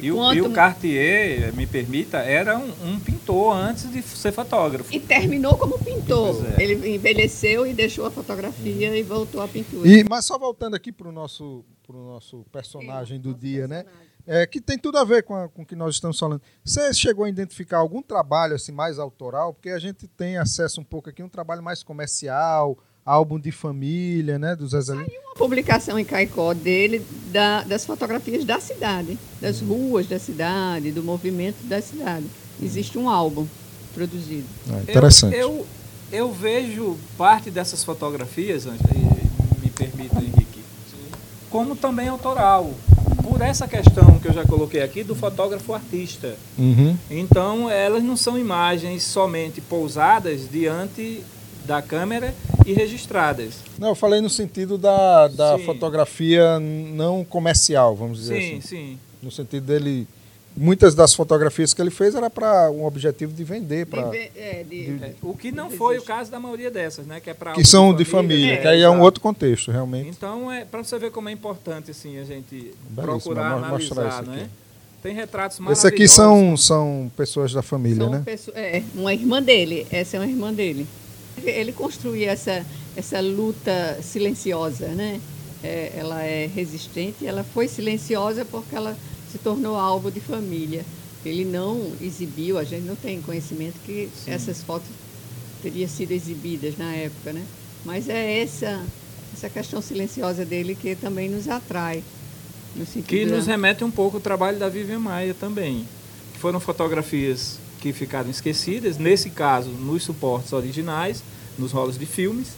E o, Quanto- e o Cartier, me permita, era um, um pintor antes de ser fotógrafo. E terminou como pintor. É. Ele envelheceu e deixou a fotografia e voltou à pintura. E, mas só voltando aqui para o nosso, pro nosso personagem do Nosso dia, né? personagem. É, que tem tudo a ver com, a- com o que nós estamos falando. Você chegou a identificar algum trabalho assim mais autoral? Porque a gente tem acesso um pouco aqui a um trabalho mais comercial, álbum de família, né? Do Zezé Lima. Uma publicação em Caicó dele da- das fotografias da cidade, das ruas da cidade, do movimento da cidade. Existe um álbum produzido. Ah, interessante. Eu, eu, eu vejo parte dessas fotografias, e me permita, Henrique, como também autoral. Por essa questão que eu já coloquei aqui do fotógrafo artista. Uhum. Então, elas não são imagens somente pousadas diante da câmera e registradas. Não, eu falei no sentido da, da fotografia não comercial, vamos dizer sim, assim. Sim, sim. No sentido dele muitas das fotografias que ele fez era para um objetivo de vender para é, é, o que não foi o caso da maioria dessas né que é para que são de família, é, que aí é um outro contexto realmente. Então é para você ver como é importante assim a gente Belíssimo, procurar analisar né? Tem retratos maravilhosos esse aqui são são pessoas da família são né? pessoas, é uma irmã dele essa é uma irmã dele ele construía essa essa luta silenciosa né é, ela é resistente ela foi silenciosa porque ela se tornou alvo de família. Ele não exibiu, a gente não tem conhecimento que Sim. essas fotos teriam sido exibidas na época, né? Mas é essa essa questão silenciosa dele que também nos atrai. que nos remete um pouco ao trabalho da Vivian Maia também. Que foram fotografias que ficaram esquecidas, nesse caso, nos suportes originais, nos rolos de filmes,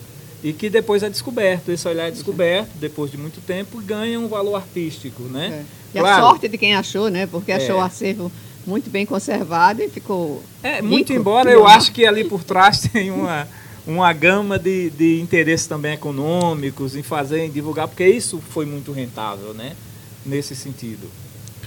e que depois é descoberto. Esse olhar é descoberto, depois de muito tempo, ganha um valor artístico, né? É. E claro. a sorte de quem achou, né? Porque achou é. o acervo muito bem conservado e ficou. É, muito embora eu acho que ali por trás tem uma, uma gama de, de interesses também econômicos em fazer, em divulgar, porque isso foi muito rentável, né? Nesse sentido.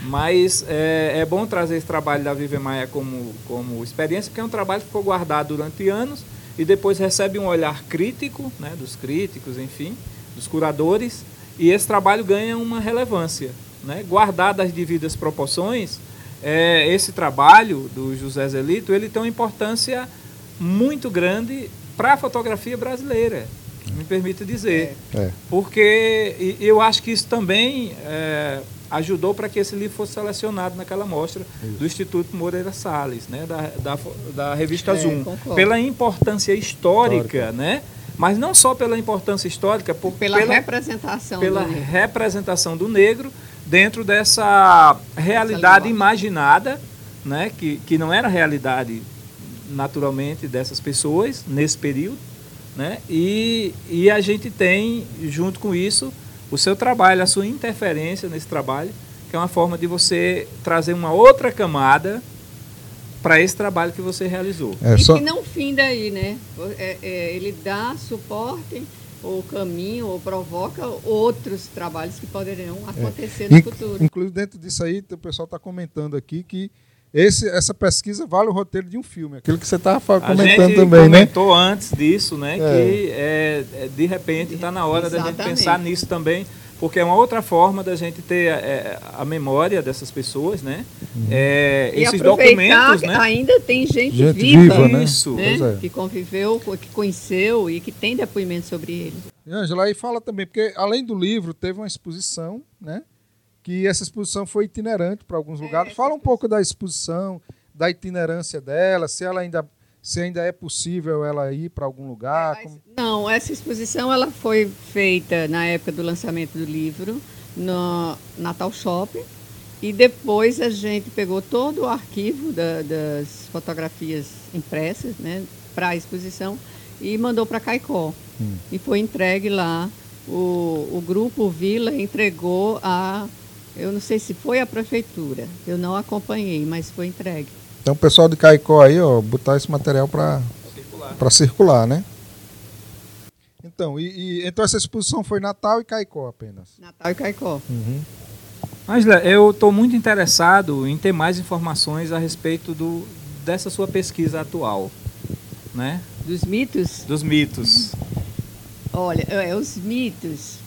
Mas é, é bom trazer esse trabalho da Vive Maia como, como experiência, porque é um trabalho que ficou guardado durante anos e depois recebe um olhar crítico, né, dos críticos, enfim, dos curadores, e esse trabalho ganha uma relevância né, guardado as devidas proporções, é, esse trabalho do José Zelito ele tem uma importância muito grande para a fotografia brasileira, me permita dizer. É. Porque eu acho que isso também é, ajudou para que esse livro fosse selecionado naquela mostra isso. do Instituto Moreira Salles, né, da, da, da revista é, Zoom. Concordo. Pela importância histórica, histórica. né? mas não só pela importância histórica, por, pela, pela representação pela do representação do negro dentro dessa realidade imaginada, né, que, que não era realidade naturalmente dessas pessoas nesse período, né, e, e a gente tem junto com isso o seu trabalho, a sua interferência nesse trabalho, que é uma forma de você trazer uma outra camada para esse trabalho que você realizou. É, e que não finda aí, né? É, é, ele dá suporte ou caminho ou provoca outros trabalhos que poderiam é. acontecer é. no futuro. Inclusive dentro disso aí, o pessoal está comentando aqui que esse, essa pesquisa vale o roteiro de um filme, aquilo que você estava comentando a também, né? comentou antes disso, né? É. Que é, de repente está na hora Exatamente. da gente pensar nisso também porque é uma outra forma da gente ter é, a memória dessas pessoas, né? Uhum. É, esses documentos, né? Ainda tem gente, gente viva, viva né? Isso. Né? É. que conviveu, que conheceu e que tem depoimento sobre ele. Ângela, aí fala também, porque além do livro, teve uma exposição, né? Que essa exposição foi itinerante para alguns é, lugares. Fala um pouco da exposição, da itinerância dela, se ela ainda se ainda é possível ela ir para algum lugar? É, não, essa exposição ela foi feita na época do lançamento do livro no Natal Shopping e depois a gente pegou todo o arquivo da, das fotografias impressas né, para a exposição e mandou para Caicó. Hum. E foi entregue lá. O, o grupo Vila entregou a. Eu não sei se foi a prefeitura, eu não acompanhei, mas foi entregue. Então o pessoal de Caicó aí, ó, botar esse material para circular. circular, né? Então, e, e, então essa exposição foi Natal e Caicó apenas? Natal e Caicó. Uhum. Angela, eu estou muito interessado em ter mais informações a respeito do, dessa sua pesquisa atual, né? Dos mitos? Dos mitos. Olha, é, os mitos.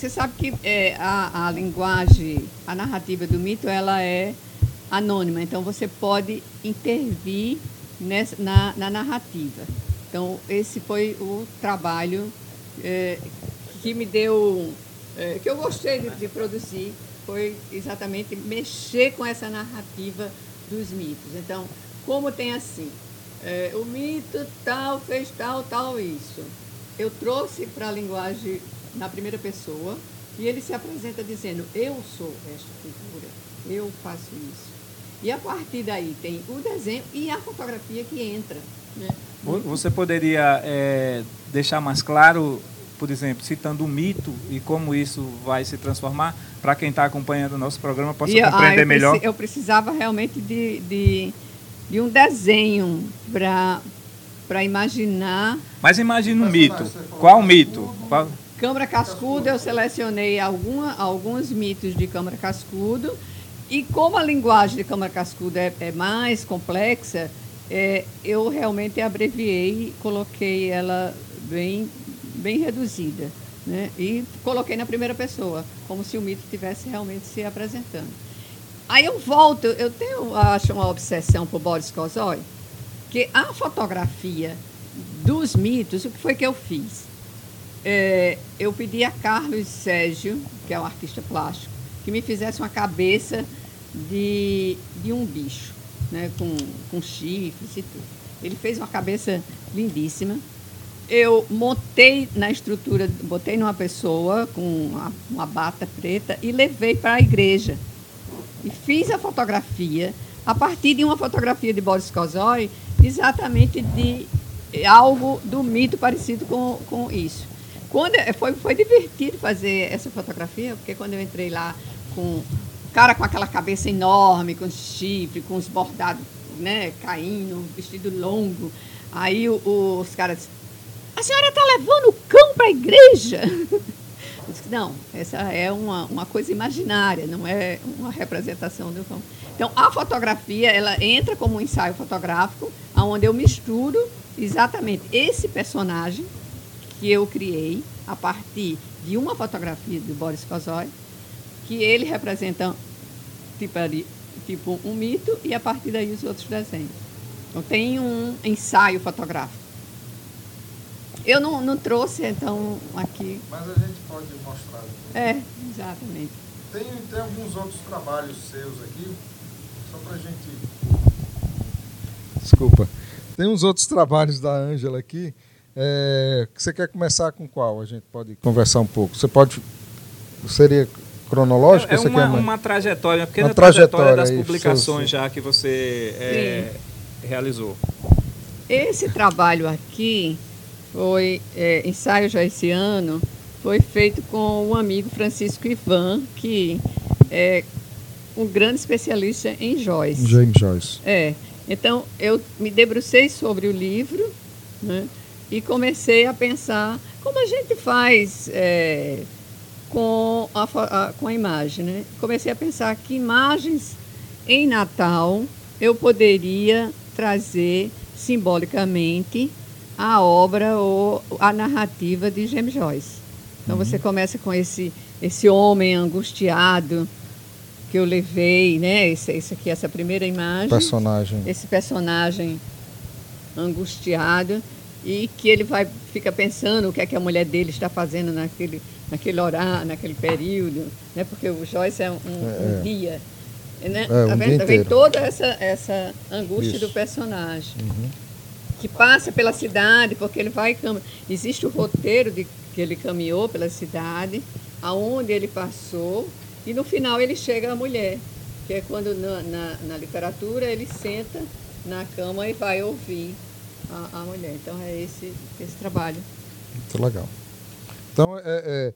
Você sabe que é, a, a linguagem, a narrativa do mito, ela é anônima, então você pode intervir nessa, na, na narrativa. Então, esse foi o trabalho é, que me deu, é, que eu gostei de, de, produzir, foi exatamente mexer com essa narrativa dos mitos. Então, como tem assim, é, o mito tal fez tal, tal, isso. Eu trouxe para a linguagem na primeira pessoa e ele se apresenta dizendo: Eu sou esta figura, eu faço isso. E a partir daí tem o desenho e a fotografia que entra. Né? Você poderia é, deixar mais claro, por exemplo, citando um mito e como isso vai se transformar para quem está acompanhando o nosso programa possa e, compreender ah, eu melhor? eu precisava realmente de, de, de um desenho para imaginar. Mas imagina um mito. Qual mito? Qual... Câmara Cascudo, eu selecionei alguma, alguns mitos de Câmara Cascudo. E como a linguagem de Câmara Cascudo é, é mais complexa, é, eu realmente abreviei e coloquei ela bem, bem reduzida. Né? E coloquei na primeira pessoa, como se o mito estivesse realmente se apresentando. Aí eu volto, eu tenho, acho, uma obsessão por Boris Kozoy, que a fotografia dos mitos, o que foi que eu fiz? É, eu pedi a Carlos Sérgio, que é um artista plástico, que me fizesse uma cabeça de, de um bicho, né, com, com chifres e tudo. Ele fez uma cabeça lindíssima. Eu montei na estrutura, botei numa pessoa com uma, uma bata preta e levei para a igreja. E fiz a fotografia a partir de uma fotografia de Boris Kozoy, exatamente de algo do mito parecido com, com isso. Quando, foi, foi divertido fazer essa fotografia, porque quando eu entrei lá com cara com aquela cabeça enorme, com chifre, com os bordados né, caindo, vestido longo. Aí o, o, os caras a senhora está levando o cão para a igreja? Eu disse, não, essa é uma, uma coisa imaginária, não é uma representação do cão. Então, a fotografia, ela entra como um ensaio fotográfico, onde eu misturo exatamente esse personagem que eu criei a partir de uma fotografia do Boris Kozoy, que ele representa tipo, tipo um mito e a partir daí os outros desenhos. Então tem um ensaio fotográfico. Eu não, não trouxe, então, aqui. Mas a gente pode mostrar. É, exatamente. Tem, tem alguns outros trabalhos seus aqui, só para a gente. Desculpa. Tem uns outros trabalhos da Ângela aqui. É, você quer começar com qual? A gente pode conversar um pouco. Você pode. Seria cronológico? É, é uma, uma, trajetória, uma pequena uma trajetória, trajetória das publicações já que você é, realizou. Esse trabalho aqui foi é, ensaio já esse ano, foi feito com o amigo Francisco Ivan, que é um grande especialista em Joyce. James Joyce. É. Então, eu me debrucei sobre o livro né, e comecei a pensar como a gente faz é, com, a, a, com a imagem. Né? Comecei a pensar que imagens em Natal eu poderia trazer simbolicamente a obra ou a narrativa de James Joyce. Então uhum. você começa com esse esse homem angustiado que eu levei, né? Esse, esse aqui, essa primeira imagem. Personagem. Esse personagem angustiado e que ele vai fica pensando o que é que a mulher dele está fazendo naquele naquele horário, naquele período, né? Porque o Joyce é um, um é. dia, né? É, um tá vendo? Dia vem toda essa essa angústia Isso. do personagem. Uhum que passa pela cidade, porque ele vai existe o roteiro de que ele caminhou pela cidade, aonde ele passou e no final ele chega à mulher, que é quando na, na, na literatura ele senta na cama e vai ouvir a, a, mulher. Então é esse esse trabalho. Muito legal. Então é, é,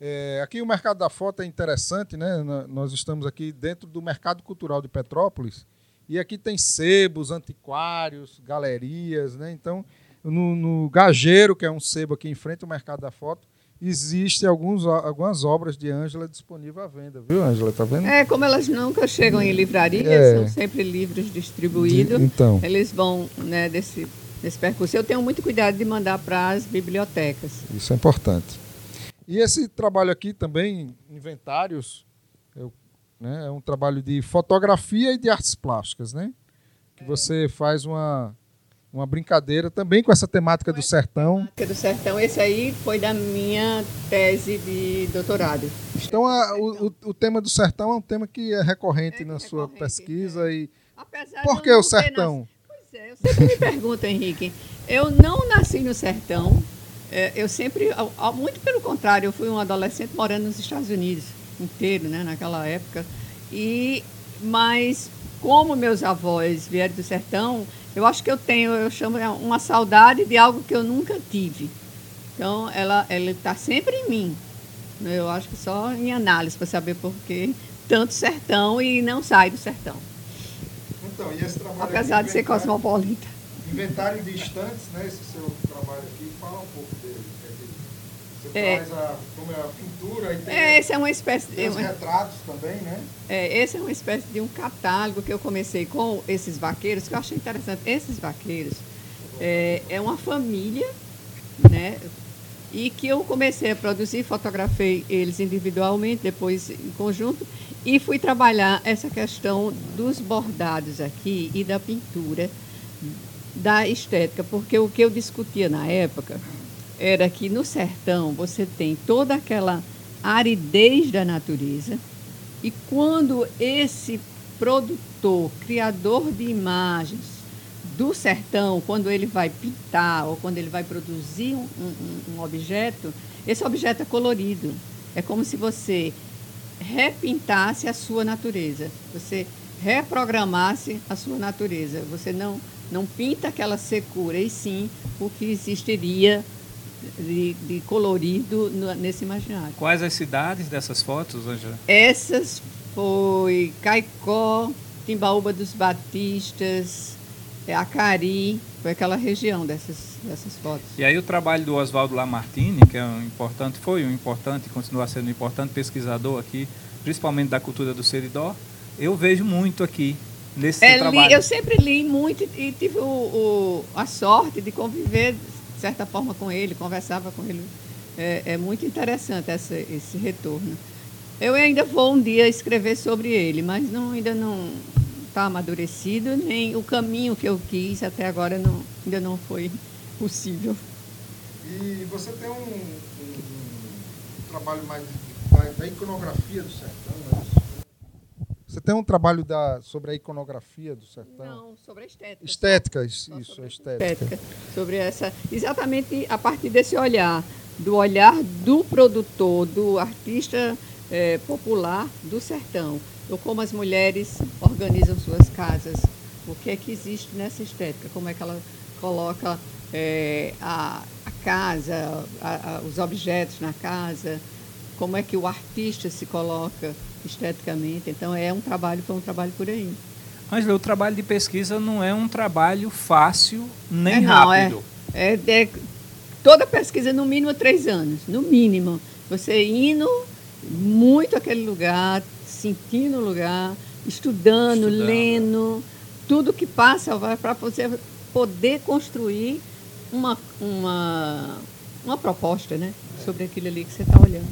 é, aqui o mercado da foto é interessante, né? Nós estamos aqui dentro do mercado cultural de Petrópolis e aqui tem sebos, antiquários, galerias, né? Então, no, no Gageiro, que é um sebo aqui em frente ao Mercado da Foto, existe alguns, algumas obras de Ângela disponíveis à venda, viu, Ângela? Tá vendo? É, como elas nunca chegam em livraria, é. são sempre livros distribuídos. De, então. Eles vão né, desse, desse percurso. Eu tenho muito cuidado de mandar para as bibliotecas. Isso é importante. E esse trabalho aqui também, inventários, eu né? É um trabalho de fotografia e de artes plásticas, né? Que você faz uma, uma brincadeira também com essa temática do sertão. Do sertão, esse aí foi da minha tese de doutorado. Então, a, o, o, tema do sertão é um tema que é recorrente é na recorrente, sua pesquisa. É. E... Apesar Por que o sertão? É, eu sempre me pergunto, Henrique. Eu não nasci no sertão. É, eu sempre, muito pelo contrário, eu fui um adolescente morando nos Estados Unidos inteiro, né, naquela época. E mas como meus avós vieram do sertão, eu acho que eu tenho, eu chamo uma saudade de algo que eu nunca tive. Então ela ela está sempre em mim. Eu acho que só em análise para saber por que tanto sertão e não sai do sertão. Então, e esse trabalho Apesar de ser cosmopolita. Inventário de estantes, né? Esse seu trabalho aqui, fala um pouco dele. Você É. faz a, como é a pintura e tem, É, esse é uma espécie tem os retratos também, né? É, esse é uma espécie de um catálogo que eu comecei com esses vaqueiros, que eu achei interessante. Esses vaqueiros é, é uma família, né? E que eu comecei a produzir, fotografei eles individualmente, depois em conjunto, e fui trabalhar essa questão dos bordados aqui e da pintura, da estética, porque o que eu discutia na época era que no sertão você tem toda aquela aridez da natureza, e quando esse produtor, criador de imagens do sertão, quando ele vai pintar ou quando ele vai produzir um, um- um objeto, esse objeto é colorido. É como se você repintasse a sua natureza. Você reprogramasse a sua natureza. Você não, não pinta aquela secura, e sim o que existiria de, de colorido no- nesse imaginário. Quais as cidades dessas fotos, Ângela? Essas foi Caicó, Timbaúba dos Batistas, é, Acari, foi aquela região dessas, dessas fotos. E aí o trabalho do Oswaldo Lamartine, que é um importante, foi um importante e continua sendo um importante pesquisador aqui, principalmente da cultura do Seridó, eu vejo muito aqui nesse É, li- trabalho. eu sempre li muito e tive o, o- a sorte de conviver, de certa forma, com ele, conversava com ele. É, é muito interessante essa, esse retorno. Eu ainda vou um dia escrever sobre ele, mas não, ainda não está amadurecido, nem o caminho que eu quis até agora não, ainda não foi possível. E você tem um, um- um trabalho mais da, da iconografia do sertão, é isso? Você tem um trabalho da, sobre a iconografia do sertão? Não, sobre a estética. Estética, isso, isso, estética. estética, sobre essa, exatamente a partir desse olhar, do olhar do produtor, do artista eh, popular do sertão, ou como as mulheres organizam suas casas, o que é que existe nessa estética, como é que ela coloca eh, a, a casa, a- a- os objetos na casa, como é que o artista se coloca esteticamente. Então é um trabalho, foi um trabalho por aí. Ângela, o trabalho de pesquisa não é um trabalho fácil nem É, não, é. rápido. É, é toda pesquisa, no mínimo, três anos. No mínimo. Você indo muito àquele lugar, sentindo o lugar, estudando, Estudando. lendo, tudo que passa para você poder construir uma, uma, uma proposta né, sobre aquilo ali que você está olhando.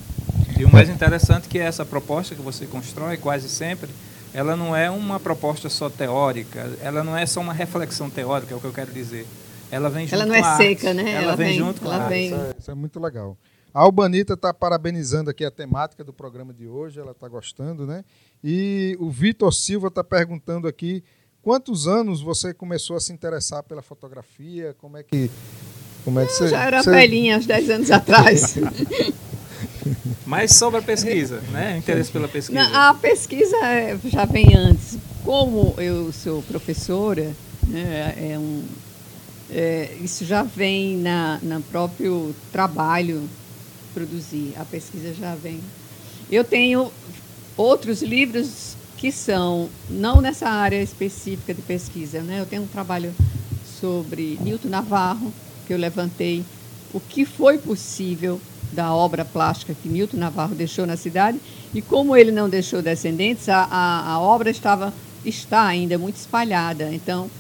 E o mais interessante é que essa proposta que você constrói, quase sempre, ela não é uma proposta só teórica, ela não é só uma reflexão teórica, é o que eu quero dizer. Ela vem junto Ela não com é a seca, arte. né? Ela, Ela vem, vem- junto com ela vem- Isso é, isso é muito legal. A Albanita está parabenizando aqui a temática do programa de hoje, ela está gostando, né? E o Vitor Silva está perguntando aqui quantos anos você começou a se interessar pela fotografia? Como é que. Como é que você. Eu já era você- velhinha, uns 10 anos atrás. Mas sobre a pesquisa, né? O interesse pela pesquisa. Não, a pesquisa é, já vem antes. Como eu sou professora, né, é um, é, isso já vem na, na próprio trabalho produzir. A pesquisa já vem. Eu tenho outros livros que são não nessa área específica de pesquisa, né? Eu tenho um trabalho sobre Newton Navarro que eu levantei o que foi possível da obra plástica que Newton Navarro deixou na cidade e como ele não deixou descendentes, a, a, a obra estava está ainda muito espalhada. Então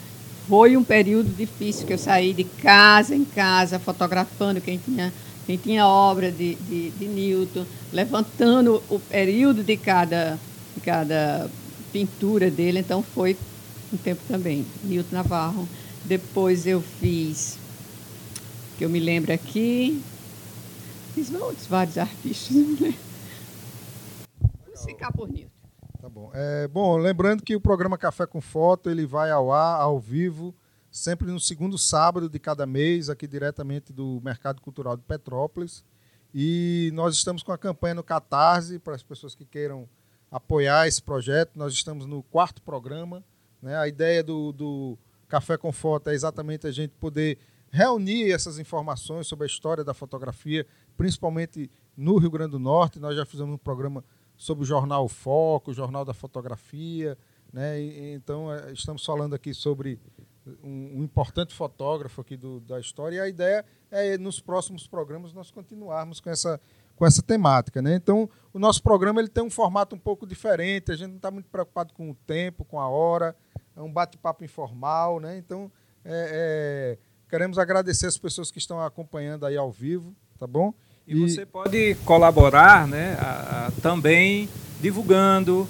foi um período difícil que eu saí de casa em casa fotografando quem tinha quem tinha obra de, de, de Newton, levantando o período de cada, de cada pintura dele. Então foi um tempo também. Newton Navarro. Depois eu fiz, que eu me lembro aqui, fiz outros vários artistas. Né? Vamos ficar por Newton. Tá bom. É, bom, lembrando que o programa Café com Foto ele vai ao ar, ao vivo, sempre no segundo sábado de cada mês, aqui diretamente do Mercado Cultural de Petrópolis. E nós estamos com a campanha no Catarse para as pessoas que queiram apoiar esse projeto. Nós estamos no quarto programa. Né? A ideia do, do Café com Foto é exatamente a gente poder reunir essas informações sobre a história da fotografia, principalmente no Rio Grande do Norte. Nós já fizemos um programa sobre o jornal Foco, o jornal da fotografia, né? E, então é, estamos falando aqui sobre um, importante fotógrafo aqui do, da história, e a ideia é, nos próximos programas, nós continuarmos com essa, com essa temática. Né? Então, o nosso programa ele tem um formato um pouco diferente, a gente não está muito preocupado com o tempo, com a hora, é um bate-papo informal. Né? Então, é, é, queremos agradecer as pessoas que estão acompanhando aí ao vivo, tá bom? E, e você pode colaborar né, a, a, também divulgando,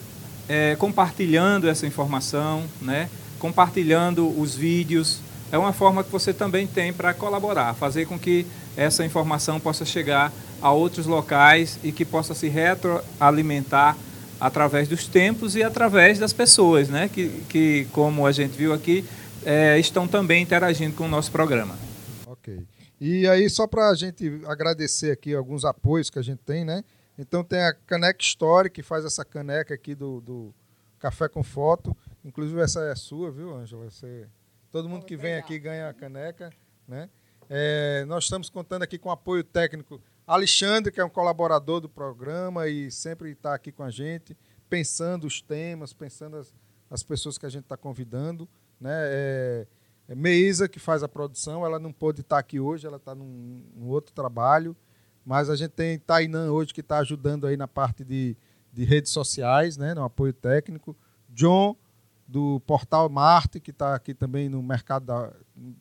é, compartilhando essa informação, né? Compartilhando os vídeos. É uma forma que você também tem para colaborar, fazer com que essa informação possa chegar a outros locais e que possa se retroalimentar através dos tempos e através das pessoas, né? que, que como a gente viu aqui, é, estão também interagindo com o nosso programa. Ok. E aí, só para a gente agradecer aqui alguns apoios que a gente tem, né? Então tem a Caneca Story, que faz essa caneca aqui do, do Café com Foto. Inclusive essa é sua, viu, Ângela? Você... Todo mundo que vem aqui ganha a caneca. Né? É, nós estamos contando aqui com apoio técnico Alexandre, que é um colaborador do programa e sempre está aqui com a gente, pensando os temas, pensando as, as pessoas que a gente está convidando. Né? É, é Meisa, que faz a produção, ela não pôde estar tá aqui hoje, ela está num, num, outro trabalho. Mas a gente tem Tainan hoje que está ajudando aí na parte de, de redes sociais, né, no apoio técnico. John, do Portal Marte, que está aqui também no mercado, da,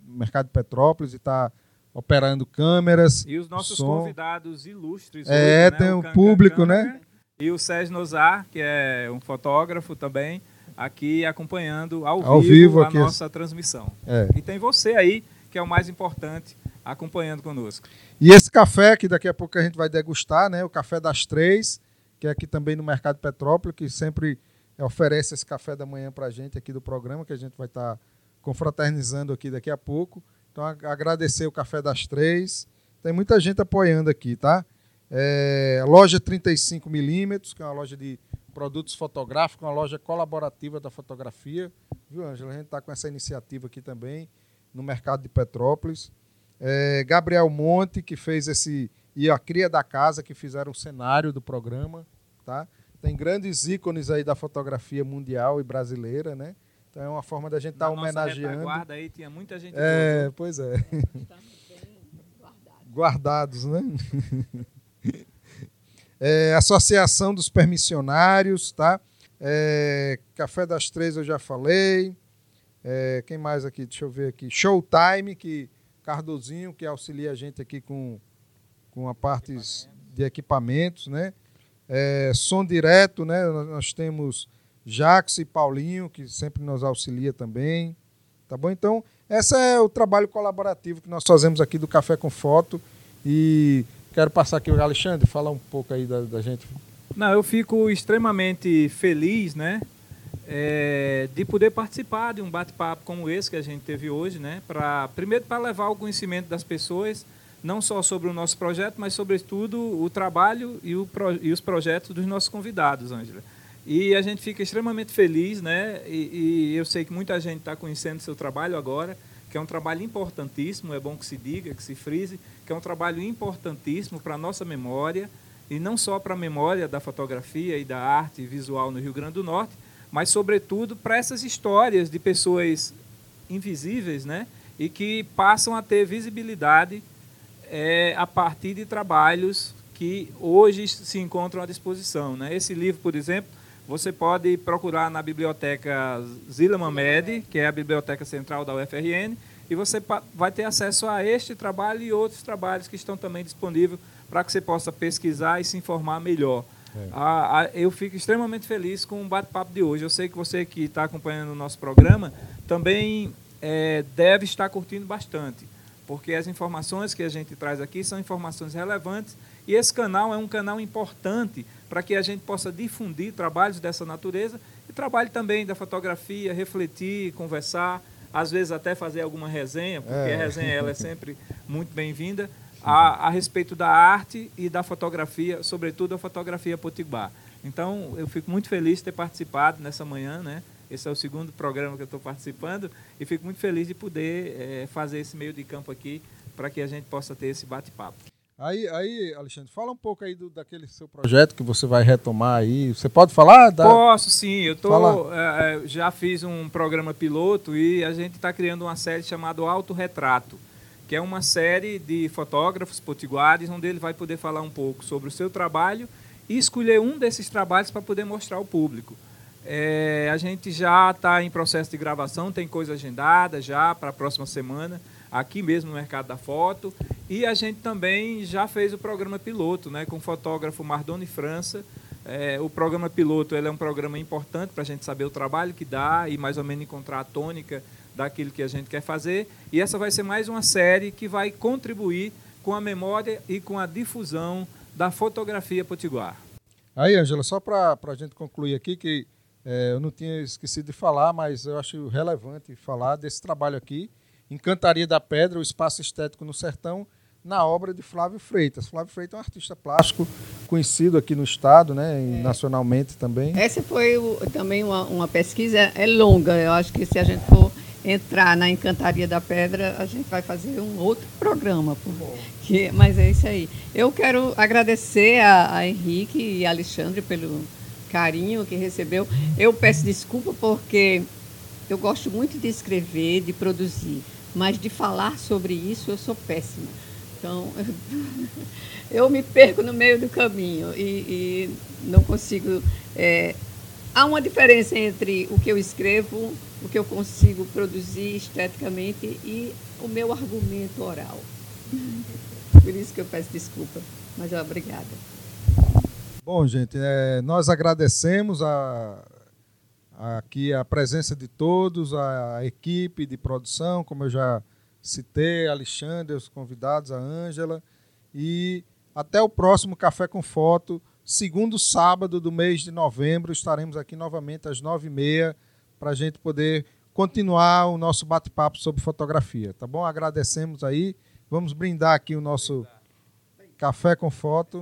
mercado de Petrópolis e está operando câmeras. E os nossos som. convidados ilustres. É, hoje, né? tem o, público, né? E o Sérgio Nozar, que é um fotógrafo também, aqui acompanhando ao, ao vivo, vivo a nossa transmissão. É. E tem você aí, que é o mais importante, acompanhando conosco. E esse café, que daqui a pouco a gente vai degustar, né? O Café das Três, que é aqui também no Mercado Petrópolis, que sempre oferece esse café da manhã para a gente aqui do programa, que a gente vai estar tá confraternizando aqui daqui a pouco. Então, agradecer o Café das Três. Tem muita gente apoiando aqui, tá? É, loja 35mm, que é uma loja de produtos fotográficos, uma loja colaborativa da fotografia. Viu, Ângela? A gente está com essa iniciativa aqui também no mercado de Petrópolis. É, Gabriel Monte, que fez esse. E a Cria da Casa, que fizeram o cenário do programa. Tá? Tem grandes ícones aí da fotografia mundial e brasileira, né? Então é uma forma da gente estar tá homenageando. guarda aí tinha muita gente. É, boa. pois é. Guardados, né? é, Associação dos Permissionários, tá? É, Café das Três eu já falei. É, quem mais aqui? Deixa eu ver aqui. Showtime, que Cardozinho, que auxilia a gente aqui com, com a parte de equipamentos, né? É, som direto, né? Nós temos Jax e Paulinho, que sempre nos auxilia também. Tá bom? Então, esse é o trabalho colaborativo que nós fazemos aqui do Café com Foto. E quero passar aqui o Alexandre, falar um pouco aí da, da gente. Não, eu fico extremamente feliz, né? É, de poder participar de um bate-papo como esse que a gente teve hoje, né? Pra, primeiro para levar o conhecimento das pessoas não só sobre o nosso projeto, mas sobretudo o trabalho e, o, e os projetos dos nossos convidados, Ângela. E a gente fica extremamente feliz, né? E, e eu sei que muita gente está conhecendo seu trabalho agora, que é um trabalho importantíssimo, é bom que se diga, que se frise, que é um trabalho importantíssimo para a nossa memória, e não só para a memória da fotografia e da arte visual no Rio Grande do Norte, mas, sobretudo, para essas histórias de pessoas invisíveis, né? E que passam a ter visibilidade é, a partir de trabalhos que hoje se encontram à disposição. Né? Esse livro, por exemplo, você pode procurar na biblioteca Zila Mamed, que é a biblioteca central da UFRN, e você vai ter acesso a este trabalho e outros trabalhos que estão também disponíveis para que você possa pesquisar e se informar melhor. É. A, a, eu fico extremamente feliz com o bate-papo de hoje. Eu sei que você que está acompanhando o nosso programa também é, deve estar curtindo bastante porque as informações que a gente traz aqui são informações relevantes e esse canal é um canal importante para que a gente possa difundir trabalhos dessa natureza e trabalho também da fotografia, refletir, conversar, às vezes até fazer alguma resenha, porque é. a resenha ela é sempre muito bem-vinda, a, a, respeito da arte e da fotografia, sobretudo a fotografia potiguar. Então, eu fico muito feliz de ter participado nessa manhã, né? Esse é o segundo programa que eu estou participando e fico muito feliz de poder é, fazer esse meio de campo aqui para que a gente possa ter esse bate-papo. Aí, aí, Alexandre, fala um pouco aí do, daquele seu projeto que você vai retomar aí. Você pode falar? Da... Posso, sim. Eu tô, é, já fiz um programa piloto e a gente está criando uma série chamada Autorretrato, que é uma série de fotógrafos potiguares, onde ele vai poder falar um pouco sobre o seu trabalho e escolher um desses trabalhos para poder mostrar ao público. É, a gente já está em processo de gravação, tem coisa agendada já para a próxima semana aqui mesmo no Mercado da Foto. E a gente também já fez o programa piloto né, com o fotógrafo Mardoni França. É, o programa piloto ele é um programa importante para a gente saber o trabalho que dá e mais ou menos encontrar a tônica daquilo que a gente quer fazer. E essa vai ser mais uma série que vai contribuir com a memória e com a difusão da fotografia potiguar. Aí, Angela, só para a gente concluir aqui, que é, eu não tinha esquecido de falar, mas eu acho relevante falar desse trabalho aqui, Encantaria da Pedra, o espaço estético no sertão, na obra de Flávio Freitas. Flávio Freitas é um artista plástico conhecido aqui no estado, né, e é. nacionalmente também. Essa foi o, também uma, uma, pesquisa é longa. Eu acho que se a gente for entrar na Encantaria da Pedra, a gente vai fazer um outro programa. Que, mas é isso aí. Eu quero agradecer a, a Henrique e a Alexandre pelo carinho que recebeu. Eu peço desculpa porque eu gosto muito de escrever, de produzir mas de falar sobre isso eu sou péssima. Então, eu me perco no meio do caminho e, e não consigo. É, há uma diferença entre o que eu escrevo, o que eu consigo produzir esteticamente e o meu argumento oral. Por isso que eu peço desculpa, mas obrigada. Bom, gente, é, nós agradecemos a, aqui a presença de todos, a, equipe de produção, como eu já citei, Alexandre, os convidados, a Ângela. E até o próximo Café com Foto, segundo sábado do mês de novembro, estaremos aqui novamente às nove e meia para a gente poder continuar o nosso bate-papo sobre fotografia, tá bom? Agradecemos aí. Vamos brindar aqui o nosso Café com Foto.